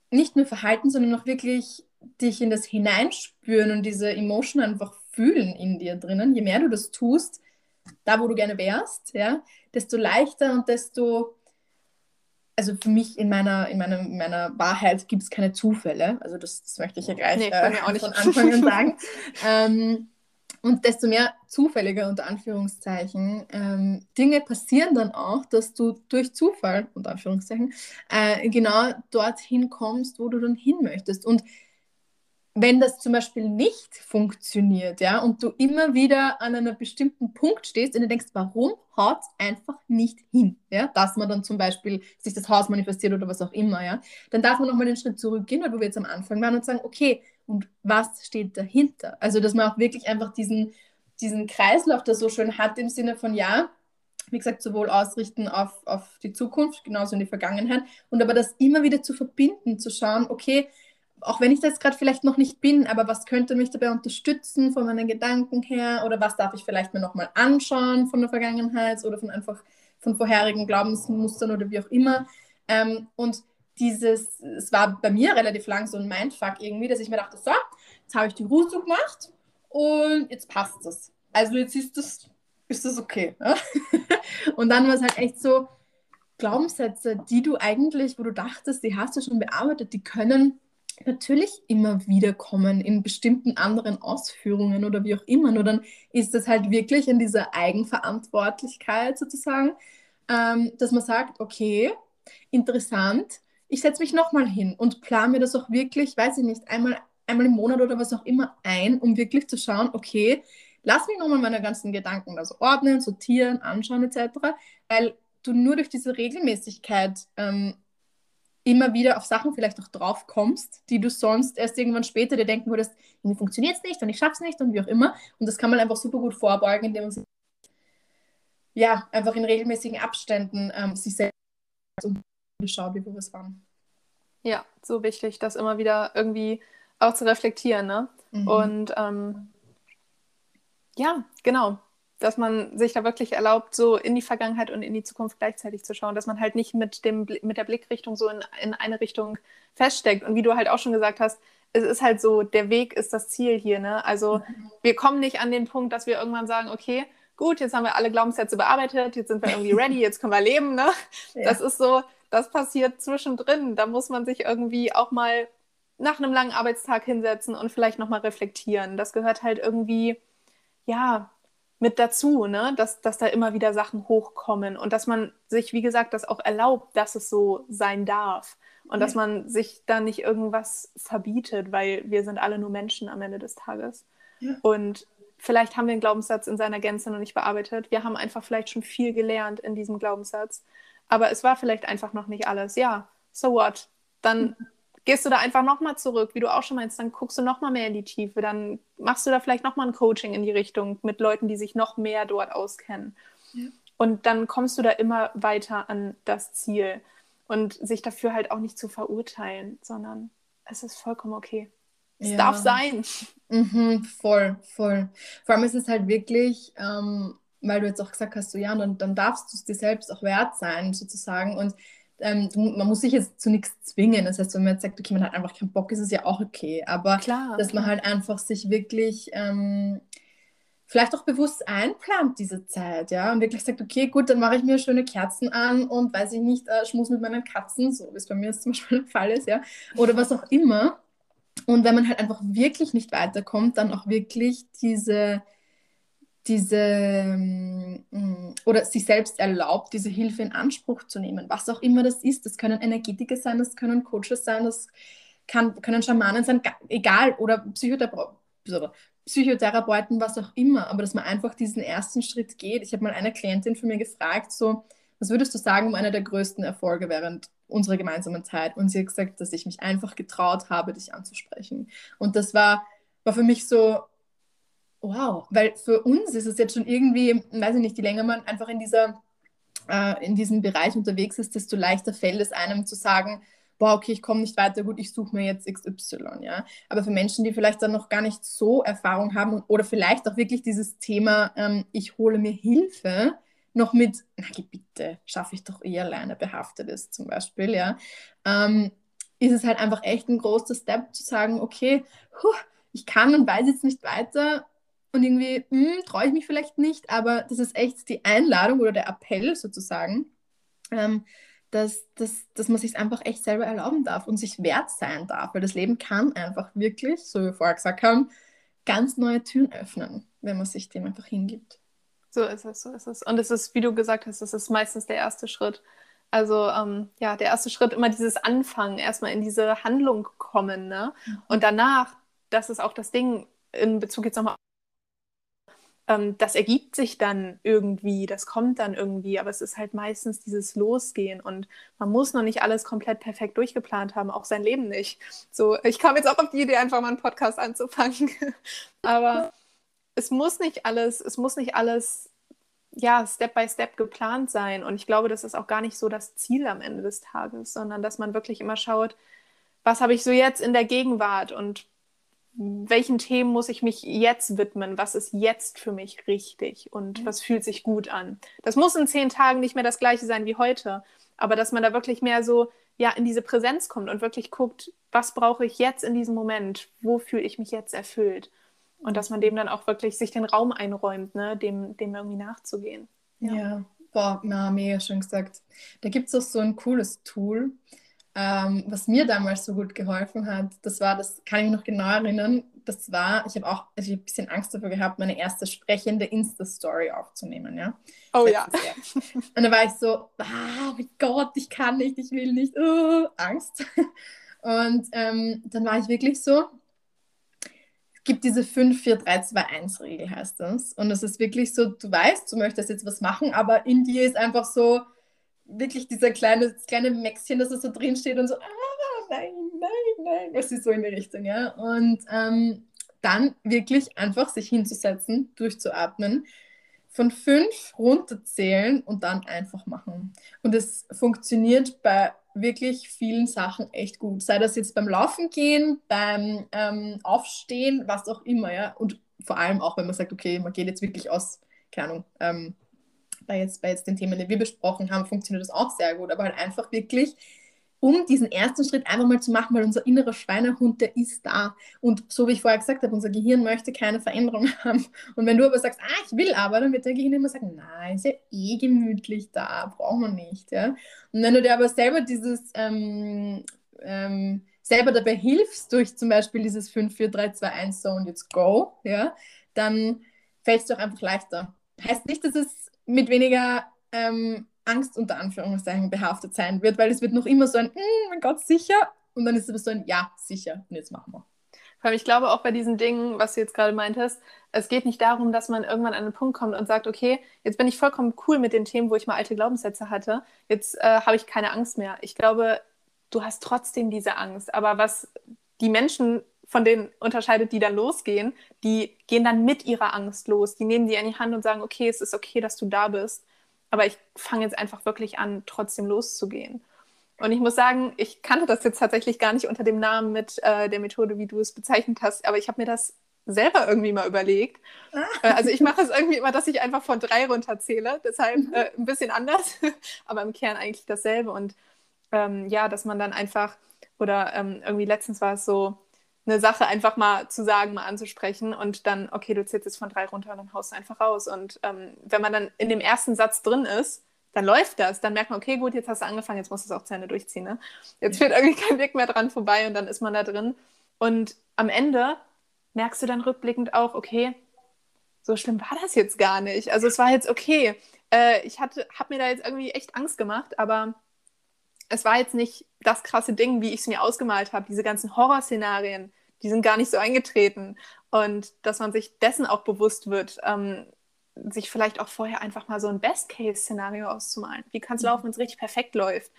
nicht nur Verhalten, sondern auch wirklich dich in das Hineinspüren und diese Emotion einfach fühlen in dir drinnen. Je mehr du das tust, da wo du gerne wärst, ja, desto leichter und desto, also für mich in meiner, in meiner, in meiner Wahrheit gibt es keine Zufälle. Also das, das möchte ich ja gleich nee, äh, von Anfang an sagen. ähm, und desto mehr zufälliger, unter Anführungszeichen, ähm, Dinge passieren dann auch, dass du durch Zufall, unter Anführungszeichen, äh, genau dorthin kommst, wo du dann hin möchtest. Und wenn das zum Beispiel nicht funktioniert, ja, und du immer wieder an einem bestimmten Punkt stehst und du denkst, warum haut es einfach nicht hin, ja, dass man dann zum Beispiel sich das Haus manifestiert oder was auch immer, ja, dann darf man nochmal den Schritt zurückgehen, weil wir jetzt am Anfang waren und sagen, okay, und was steht dahinter? Also, dass man auch wirklich einfach diesen, diesen Kreislauf da so schön hat im Sinne von, ja, wie gesagt, sowohl ausrichten auf, auf die Zukunft, genauso in die Vergangenheit, und aber das immer wieder zu verbinden, zu schauen, okay, auch wenn ich das gerade vielleicht noch nicht bin, aber was könnte mich dabei unterstützen von meinen Gedanken her oder was darf ich vielleicht mir nochmal anschauen von der Vergangenheit oder von einfach von vorherigen Glaubensmustern oder wie auch immer. Ähm, und dieses, es war bei mir relativ lang so ein Mindfuck irgendwie, dass ich mir dachte, so, jetzt habe ich die Ruhe gemacht und jetzt passt es. Also jetzt ist das, ist das okay. Ne? und dann war es halt echt so, Glaubenssätze, die du eigentlich, wo du dachtest, die hast du schon bearbeitet, die können natürlich immer wieder kommen in bestimmten anderen Ausführungen oder wie auch immer. Nur dann ist es halt wirklich in dieser Eigenverantwortlichkeit sozusagen, ähm, dass man sagt, okay, interessant, ich setze mich nochmal hin und plane mir das auch wirklich, weiß ich nicht, einmal, einmal im Monat oder was auch immer ein, um wirklich zu schauen, okay, lass mich nochmal meine ganzen Gedanken also ordnen, sortieren, anschauen etc., weil du nur durch diese Regelmäßigkeit ähm, immer wieder auf Sachen vielleicht auch drauf kommst, die du sonst erst irgendwann später dir denken würdest, irgendwie funktioniert es nicht und ich schaffe es nicht und wie auch immer. Und das kann man einfach super gut vorbeugen, indem man sich ja, einfach in regelmäßigen Abständen ähm, sich selbst und schaut, wie wir was waren. Ja, so wichtig, das immer wieder irgendwie auch zu reflektieren. Ne? Mhm. Und ähm, ja, genau dass man sich da wirklich erlaubt, so in die Vergangenheit und in die Zukunft gleichzeitig zu schauen, dass man halt nicht mit, dem, mit der Blickrichtung so in, in eine Richtung feststeckt. Und wie du halt auch schon gesagt hast, es ist halt so, der Weg ist das Ziel hier. Ne? Also mhm. wir kommen nicht an den Punkt, dass wir irgendwann sagen, okay, gut, jetzt haben wir alle Glaubenssätze bearbeitet, jetzt sind wir irgendwie ready, jetzt können wir leben. Ne? Ja. Das ist so, das passiert zwischendrin. Da muss man sich irgendwie auch mal nach einem langen Arbeitstag hinsetzen und vielleicht nochmal reflektieren. Das gehört halt irgendwie, ja, mit dazu, ne? dass, dass da immer wieder Sachen hochkommen und dass man sich, wie gesagt, das auch erlaubt, dass es so sein darf und dass man sich da nicht irgendwas verbietet, weil wir sind alle nur Menschen am Ende des Tages. Ja. Und vielleicht haben wir einen Glaubenssatz in seiner Gänze noch nicht bearbeitet. Wir haben einfach vielleicht schon viel gelernt in diesem Glaubenssatz, aber es war vielleicht einfach noch nicht alles. Ja, so what? Dann gehst du da einfach nochmal zurück, wie du auch schon meinst, dann guckst du nochmal mehr in die Tiefe, dann machst du da vielleicht nochmal ein Coaching in die Richtung mit Leuten, die sich noch mehr dort auskennen. Ja. Und dann kommst du da immer weiter an das Ziel und sich dafür halt auch nicht zu verurteilen, sondern es ist vollkommen okay. Es ja. darf sein. Mhm, voll, voll. Vor allem ist es halt wirklich, ähm, weil du jetzt auch gesagt hast, so ja, und dann darfst du es dir selbst auch wert sein, sozusagen. Und ähm, man muss sich jetzt zu nichts zwingen. Das heißt, wenn man jetzt sagt, okay, man hat einfach keinen Bock, ist es ja auch okay. Aber Klar. dass man halt einfach sich wirklich ähm, vielleicht auch bewusst einplant, diese Zeit, ja, und wirklich sagt, okay, gut, dann mache ich mir schöne Kerzen an und weiß ich nicht, äh, schmus mit meinen Katzen, so wie es bei mir jetzt zum Beispiel der Fall ist, ja, oder was auch immer. Und wenn man halt einfach wirklich nicht weiterkommt, dann auch wirklich diese diese ähm, oder sich selbst erlaubt, diese Hilfe in Anspruch zu nehmen, was auch immer das ist. Das können Energetiker sein, das können Coaches sein, das kann, können Schamanen sein, egal, oder Psychothera Psychotherapeuten, was auch immer, aber dass man einfach diesen ersten Schritt geht. Ich habe mal eine Klientin von mir gefragt, so, was würdest du sagen, um einer der größten Erfolge während unserer gemeinsamen Zeit? Und sie hat gesagt, dass ich mich einfach getraut habe, dich anzusprechen. Und das war, war für mich so, Wow, weil für uns ist es jetzt schon irgendwie, weiß ich nicht, je länger man einfach in dieser äh, in diesem Bereich unterwegs ist, desto leichter fällt es einem zu sagen, boah, okay, ich komme nicht weiter, gut, ich suche mir jetzt XY, ja. Aber für Menschen, die vielleicht dann noch gar nicht so Erfahrung haben oder vielleicht auch wirklich dieses Thema, ähm, ich hole mir Hilfe, noch mit, na bitte, schaffe ich doch eh alleine behaftet ist zum Beispiel, ja, ähm, ist es halt einfach echt ein großer Step zu sagen, okay, huh, ich kann und weiß jetzt nicht weiter, und irgendwie hm, traue ich mich vielleicht nicht, aber das ist echt die Einladung oder der Appell sozusagen, ähm, dass, dass, dass man sich einfach echt selber erlauben darf und sich wert sein darf, weil das Leben kann einfach wirklich, so wie wir vorher gesagt haben, ganz neue Türen öffnen, wenn man sich dem einfach hingibt. So ist es, so ist es. Und es ist, wie du gesagt hast, es ist meistens der erste Schritt. Also ähm, ja, der erste Schritt immer dieses Anfangen, erstmal in diese Handlung kommen. Ne? Mhm. Und danach, das ist auch das Ding in Bezug jetzt nochmal ähm, das ergibt sich dann irgendwie, das kommt dann irgendwie, aber es ist halt meistens dieses Losgehen und man muss noch nicht alles komplett perfekt durchgeplant haben, auch sein Leben nicht. So, ich kam jetzt auch auf die Idee, einfach mal einen Podcast anzufangen, aber es muss nicht alles, es muss nicht alles ja, Step by Step geplant sein. Und ich glaube, das ist auch gar nicht so das Ziel am Ende des Tages, sondern dass man wirklich immer schaut, was habe ich so jetzt in der Gegenwart und welchen Themen muss ich mich jetzt widmen? Was ist jetzt für mich richtig und was fühlt sich gut an? Das muss in zehn Tagen nicht mehr das gleiche sein wie heute, aber dass man da wirklich mehr so ja in diese Präsenz kommt und wirklich guckt, was brauche ich jetzt in diesem Moment, wo fühle ich mich jetzt erfüllt und dass man dem dann auch wirklich sich den Raum einräumt, ne, dem, dem irgendwie nachzugehen. Ja, ja. boah, na, mega schön gesagt. Da gibt es auch so ein cooles Tool, ähm, was mir damals so gut geholfen hat. Das war, das kann ich mich noch genau erinnern, das war, ich habe auch also ich hab ein bisschen Angst dafür gehabt, meine erste sprechende Insta-Story aufzunehmen, ja. Oh ja. Und da war ich so, ah, oh mein Gott, ich kann nicht, ich will nicht, oh, Angst. Und ähm, dann war ich wirklich so, es gibt diese 5-4-3-2-1-Regel, heißt das. Und das ist wirklich so, du weißt, du möchtest jetzt was machen, aber in dir ist einfach so, wirklich dieser kleine, kleine Mäxchen, das so drin steht und so, ah, nein, nein, nein. Es ist so in die Richtung, ja. Und ähm, dann wirklich einfach sich hinzusetzen, durchzuatmen, von fünf runterzählen und dann einfach machen. Und es funktioniert bei wirklich vielen Sachen echt gut. Sei das jetzt beim Laufen gehen, beim ähm, Aufstehen, was auch immer, ja. Und vor allem auch, wenn man sagt, okay, man geht jetzt wirklich aus, keine Ahnung, ähm, bei, jetzt, bei jetzt den Themen, die wir besprochen haben, funktioniert das auch sehr gut. Aber halt einfach wirklich um diesen ersten Schritt einfach mal zu machen, weil unser innerer Schweinehund, der ist da. Und so wie ich vorher gesagt habe, unser Gehirn möchte keine Veränderung haben. Und wenn du aber sagst, ah, ich will aber, dann wird dein Gehirn immer sagen, nein, ist ja eh gemütlich da, brauchen wir nicht. Ja? Und wenn du dir aber selber dieses, ähm, ähm, selber dabei hilfst, durch zum Beispiel dieses 5, 4, 3, 2, 1, so und jetzt go, ja, dann fällt es dir auch einfach leichter. Heißt nicht, dass es mit weniger ähm, Angst unter Anführungszeichen behaftet sein wird, weil es wird noch immer so ein, mm, mein Gott, sicher. Und dann ist es so ein, ja, sicher. Und jetzt machen wir. Vor allem, ich glaube auch bei diesen Dingen, was du jetzt gerade meintest, es geht nicht darum, dass man irgendwann an einen Punkt kommt und sagt, okay, jetzt bin ich vollkommen cool mit den Themen, wo ich mal alte Glaubenssätze hatte. Jetzt äh, habe ich keine Angst mehr. Ich glaube, du hast trotzdem diese Angst. Aber was die Menschen von denen unterscheidet, die dann losgehen, die gehen dann mit ihrer Angst los. Die nehmen die in die Hand und sagen, okay, es ist okay, dass du da bist aber ich fange jetzt einfach wirklich an, trotzdem loszugehen. Und ich muss sagen, ich kannte das jetzt tatsächlich gar nicht unter dem Namen mit äh, der Methode, wie du es bezeichnet hast, aber ich habe mir das selber irgendwie mal überlegt. Ah. Äh, also ich mache es irgendwie immer, dass ich einfach von drei runterzähle, deshalb mhm. äh, ein bisschen anders, aber im Kern eigentlich dasselbe. Und ähm, ja, dass man dann einfach, oder ähm, irgendwie letztens war es so, eine Sache einfach mal zu sagen, mal anzusprechen und dann, okay, du zählst jetzt von drei runter und dann haust du einfach raus. Und ähm, wenn man dann in dem ersten Satz drin ist, dann läuft das. Dann merkt man, okay, gut, jetzt hast du angefangen, jetzt musst du es auch zu Ende durchziehen. Ne? Jetzt führt irgendwie kein Weg mehr dran vorbei und dann ist man da drin. Und am Ende merkst du dann rückblickend auch, okay, so schlimm war das jetzt gar nicht. Also es war jetzt okay. Äh, ich habe mir da jetzt irgendwie echt Angst gemacht, aber es war jetzt nicht das krasse Ding, wie ich es mir ausgemalt habe. Diese ganzen Horrorszenarien, die sind gar nicht so eingetreten. Und dass man sich dessen auch bewusst wird, ähm, sich vielleicht auch vorher einfach mal so ein Best-Case-Szenario auszumalen. Wie kann es mhm. laufen, wenn es richtig perfekt läuft?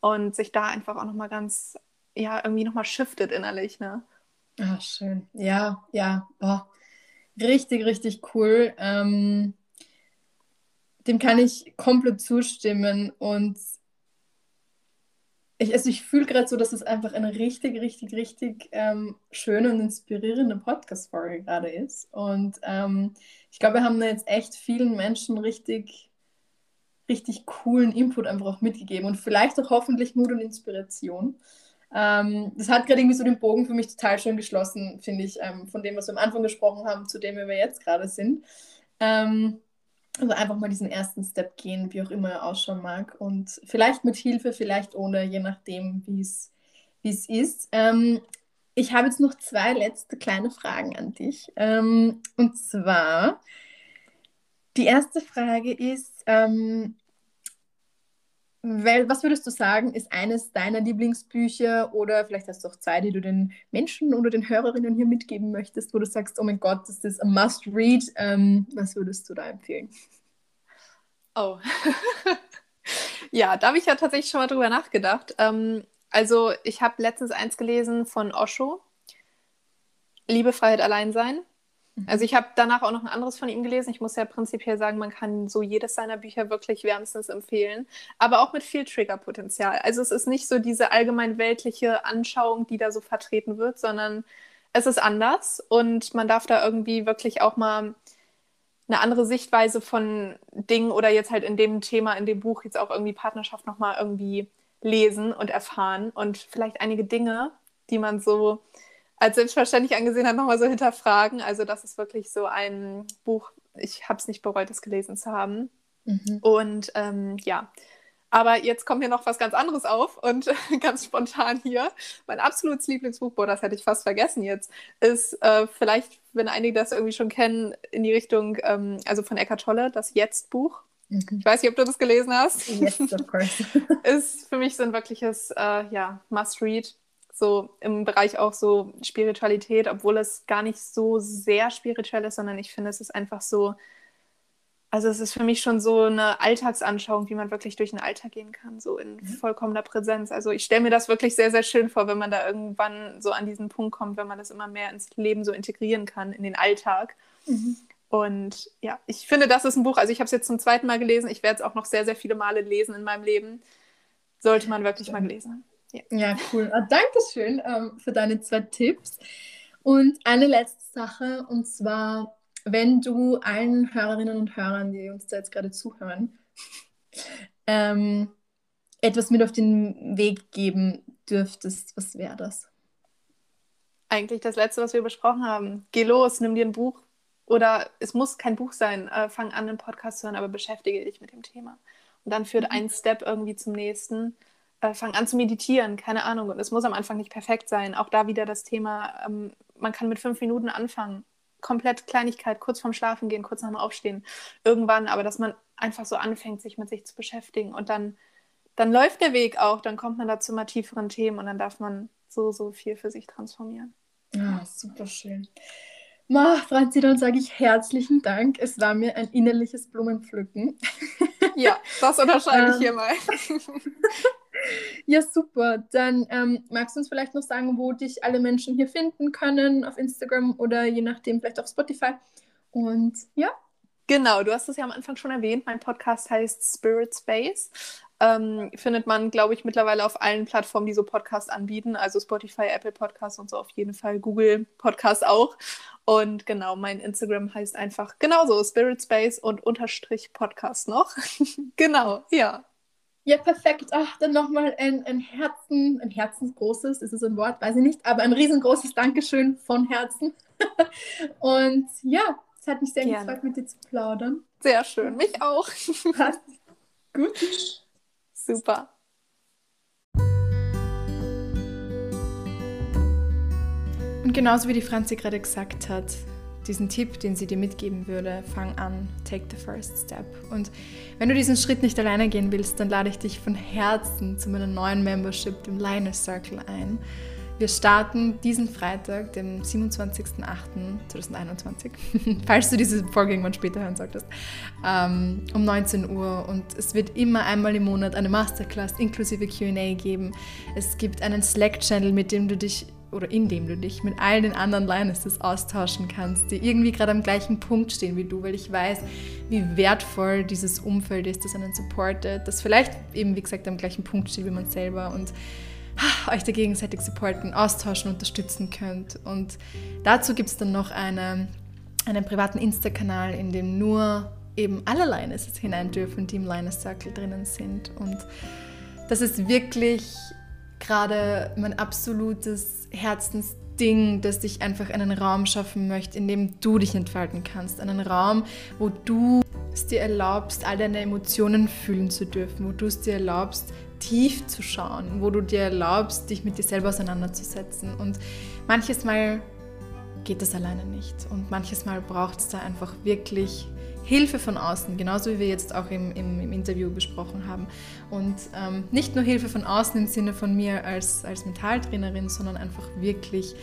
Und sich da einfach auch nochmal ganz, ja, irgendwie nochmal shiftet innerlich, ne? Ah, schön. Ja, ja. Oh. Richtig, richtig cool. Ähm, dem kann ich komplett zustimmen. Und ich, also ich fühle gerade so, dass es einfach eine richtig, richtig, richtig ähm, schöne und inspirierende Podcast-Folge gerade ist. Und ähm, ich glaube, wir haben da jetzt echt vielen Menschen richtig, richtig coolen Input einfach auch mitgegeben und vielleicht auch hoffentlich Mut und Inspiration. Ähm, das hat gerade irgendwie so den Bogen für mich total schön geschlossen, finde ich, ähm, von dem, was wir am Anfang gesprochen haben, zu dem, wir jetzt gerade sind. Ähm, also einfach mal diesen ersten Step gehen, wie auch immer er ausschauen mag. Und vielleicht mit Hilfe, vielleicht ohne, je nachdem, wie es ist. Ähm, ich habe jetzt noch zwei letzte kleine Fragen an dich. Ähm, und zwar, die erste Frage ist, ähm, was würdest du sagen, ist eines deiner Lieblingsbücher oder vielleicht hast du auch zwei, die du den Menschen oder den Hörerinnen hier mitgeben möchtest, wo du sagst, oh mein Gott, das ist a must-read. Ähm, was würdest du da empfehlen? Oh. ja, da habe ich ja tatsächlich schon mal drüber nachgedacht. Ähm, also ich habe letztens eins gelesen von Osho, Liebe, Freiheit, Alleinsein. Also ich habe danach auch noch ein anderes von ihm gelesen. Ich muss ja prinzipiell sagen, man kann so jedes seiner Bücher wirklich wärmstens empfehlen, aber auch mit viel Triggerpotenzial. Also es ist nicht so diese allgemein weltliche Anschauung, die da so vertreten wird, sondern es ist anders und man darf da irgendwie wirklich auch mal eine andere Sichtweise von Dingen oder jetzt halt in dem Thema, in dem Buch jetzt auch irgendwie Partnerschaft nochmal irgendwie lesen und erfahren und vielleicht einige Dinge, die man so als selbstverständlich angesehen hat, nochmal so hinterfragen. Also das ist wirklich so ein Buch, ich habe es nicht bereut, es gelesen zu haben. Mhm. Und ähm, ja, aber jetzt kommt mir noch was ganz anderes auf und ganz spontan hier. Mein absolutes Lieblingsbuch, boah, das hätte ich fast vergessen jetzt, ist äh, vielleicht, wenn einige das irgendwie schon kennen, in die Richtung, ähm, also von Eckhart Tolle, das Jetzt-Buch. Mhm. Ich weiß nicht, ob du das gelesen hast. Yes, of course. ist für mich so ein wirkliches, äh, ja, Must-Read so im Bereich auch so Spiritualität, obwohl es gar nicht so sehr spirituell ist, sondern ich finde, es ist einfach so, also es ist für mich schon so eine Alltagsanschauung, wie man wirklich durch den Alltag gehen kann, so in mhm. vollkommener Präsenz. Also ich stelle mir das wirklich sehr, sehr schön vor, wenn man da irgendwann so an diesen Punkt kommt, wenn man das immer mehr ins Leben so integrieren kann, in den Alltag. Mhm. Und ja, ich finde, das ist ein Buch, also ich habe es jetzt zum zweiten Mal gelesen, ich werde es auch noch sehr, sehr viele Male lesen in meinem Leben. Sollte man wirklich mal haben. Ja, ja cool. Ah, Dankeschön ähm, für deine zwei Tipps. Und eine letzte Sache, und zwar, wenn du allen Hörerinnen und Hörern, die uns da jetzt gerade zuhören, ähm, etwas mit auf den Weg geben dürftest, was wäre das? Eigentlich das Letzte, was wir besprochen haben. Geh los, nimm dir ein Buch. Oder es muss kein Buch sein, äh, fang an, einen Podcast zu hören, aber beschäftige dich mit dem Thema. Und dann führt mhm. ein Step irgendwie zum nächsten äh, fang an zu meditieren, keine Ahnung. Und es muss am Anfang nicht perfekt sein. Auch da wieder das Thema, ähm, man kann mit fünf Minuten anfangen. Komplett Kleinigkeit, kurz vorm Schlafen gehen, kurz nach dem Aufstehen. Irgendwann, aber dass man einfach so anfängt, sich mit sich zu beschäftigen. Und dann, dann läuft der Weg auch, dann kommt man da zu mal tieferen Themen und dann darf man so, so viel für sich transformieren. Ja, ah, super schön. Ma, Franzi, dann sage ich herzlichen Dank. Es war mir ein innerliches Blumenpflücken. Ja, das unterscheide ich hier mal. Ja, super. Dann ähm, magst du uns vielleicht noch sagen, wo dich alle Menschen hier finden können, auf Instagram oder je nachdem vielleicht auf Spotify. Und ja. Genau, du hast es ja am Anfang schon erwähnt. Mein Podcast heißt Spirit Space. Ähm, findet man, glaube ich, mittlerweile auf allen Plattformen, die so Podcasts anbieten. Also Spotify, Apple Podcasts und so auf jeden Fall. Google Podcasts auch. Und genau, mein Instagram heißt einfach genauso Spirit Space und Unterstrich Podcast noch. genau, ja. Ja, perfekt. Ach, dann nochmal ein, ein Herzen, ein herzensgroßes, ist es ein Wort, weiß ich nicht, aber ein riesengroßes Dankeschön von Herzen. Und ja, es hat mich sehr Gerne. gefreut, mit dir zu plaudern. Sehr schön, mich auch. Gut. Super. Und genauso wie die Franzi gerade gesagt hat, diesen Tipp, den sie dir mitgeben würde, fang an, take the first step. Und wenn du diesen Schritt nicht alleine gehen willst, dann lade ich dich von Herzen zu meiner neuen Membership, dem Lioness Circle, ein. Wir starten diesen Freitag, den 27.08.2021, falls du diese Folge irgendwann später hören solltest, ähm, um 19 Uhr. Und es wird immer einmal im Monat eine Masterclass inklusive QA geben. Es gibt einen Slack-Channel, mit dem du dich oder indem du dich mit all den anderen Lionesses austauschen kannst, die irgendwie gerade am gleichen Punkt stehen wie du, weil ich weiß, wie wertvoll dieses Umfeld ist, das einen supportet, das vielleicht eben, wie gesagt, am gleichen Punkt steht wie man selber und ah, euch da gegenseitig supporten, austauschen, unterstützen könnt. Und dazu gibt es dann noch eine, einen privaten Insta-Kanal, in dem nur eben alle Lionesses hinein dürfen, die im Lioness Circle drinnen sind. Und das ist wirklich gerade mein absolutes Herzensding, dass ich einfach einen Raum schaffen möchte, in dem du dich entfalten kannst. Einen Raum, wo du es dir erlaubst, all deine Emotionen fühlen zu dürfen, wo du es dir erlaubst, tief zu schauen, wo du dir erlaubst, dich mit dir selber auseinanderzusetzen. Und manches Mal geht das alleine nicht. Und manches Mal braucht es da einfach wirklich Hilfe von außen, genauso wie wir jetzt auch im, im, im Interview besprochen haben. Und ähm, nicht nur Hilfe von außen im Sinne von mir als, als Mentaltrainerin, sondern einfach wirklich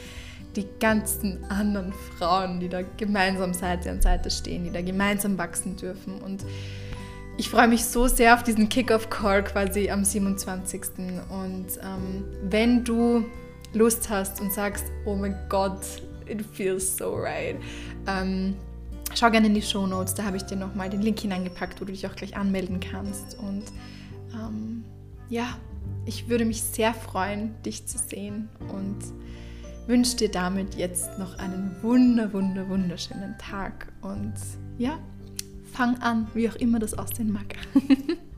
die ganzen anderen Frauen, die da gemeinsam Seite an Seite stehen, die da gemeinsam wachsen dürfen. Und ich freue mich so sehr auf diesen Kick-Off-Call quasi am 27. Und ähm, wenn du Lust hast und sagst, oh mein Gott, it feels so right, ähm, Schau gerne in die Show Notes, da habe ich dir nochmal den Link hineingepackt, wo du dich auch gleich anmelden kannst. Und ähm, ja, ich würde mich sehr freuen, dich zu sehen und wünsche dir damit jetzt noch einen wunder, wunder, wunderschönen Tag. Und ja, fang an, wie auch immer das aussehen mag.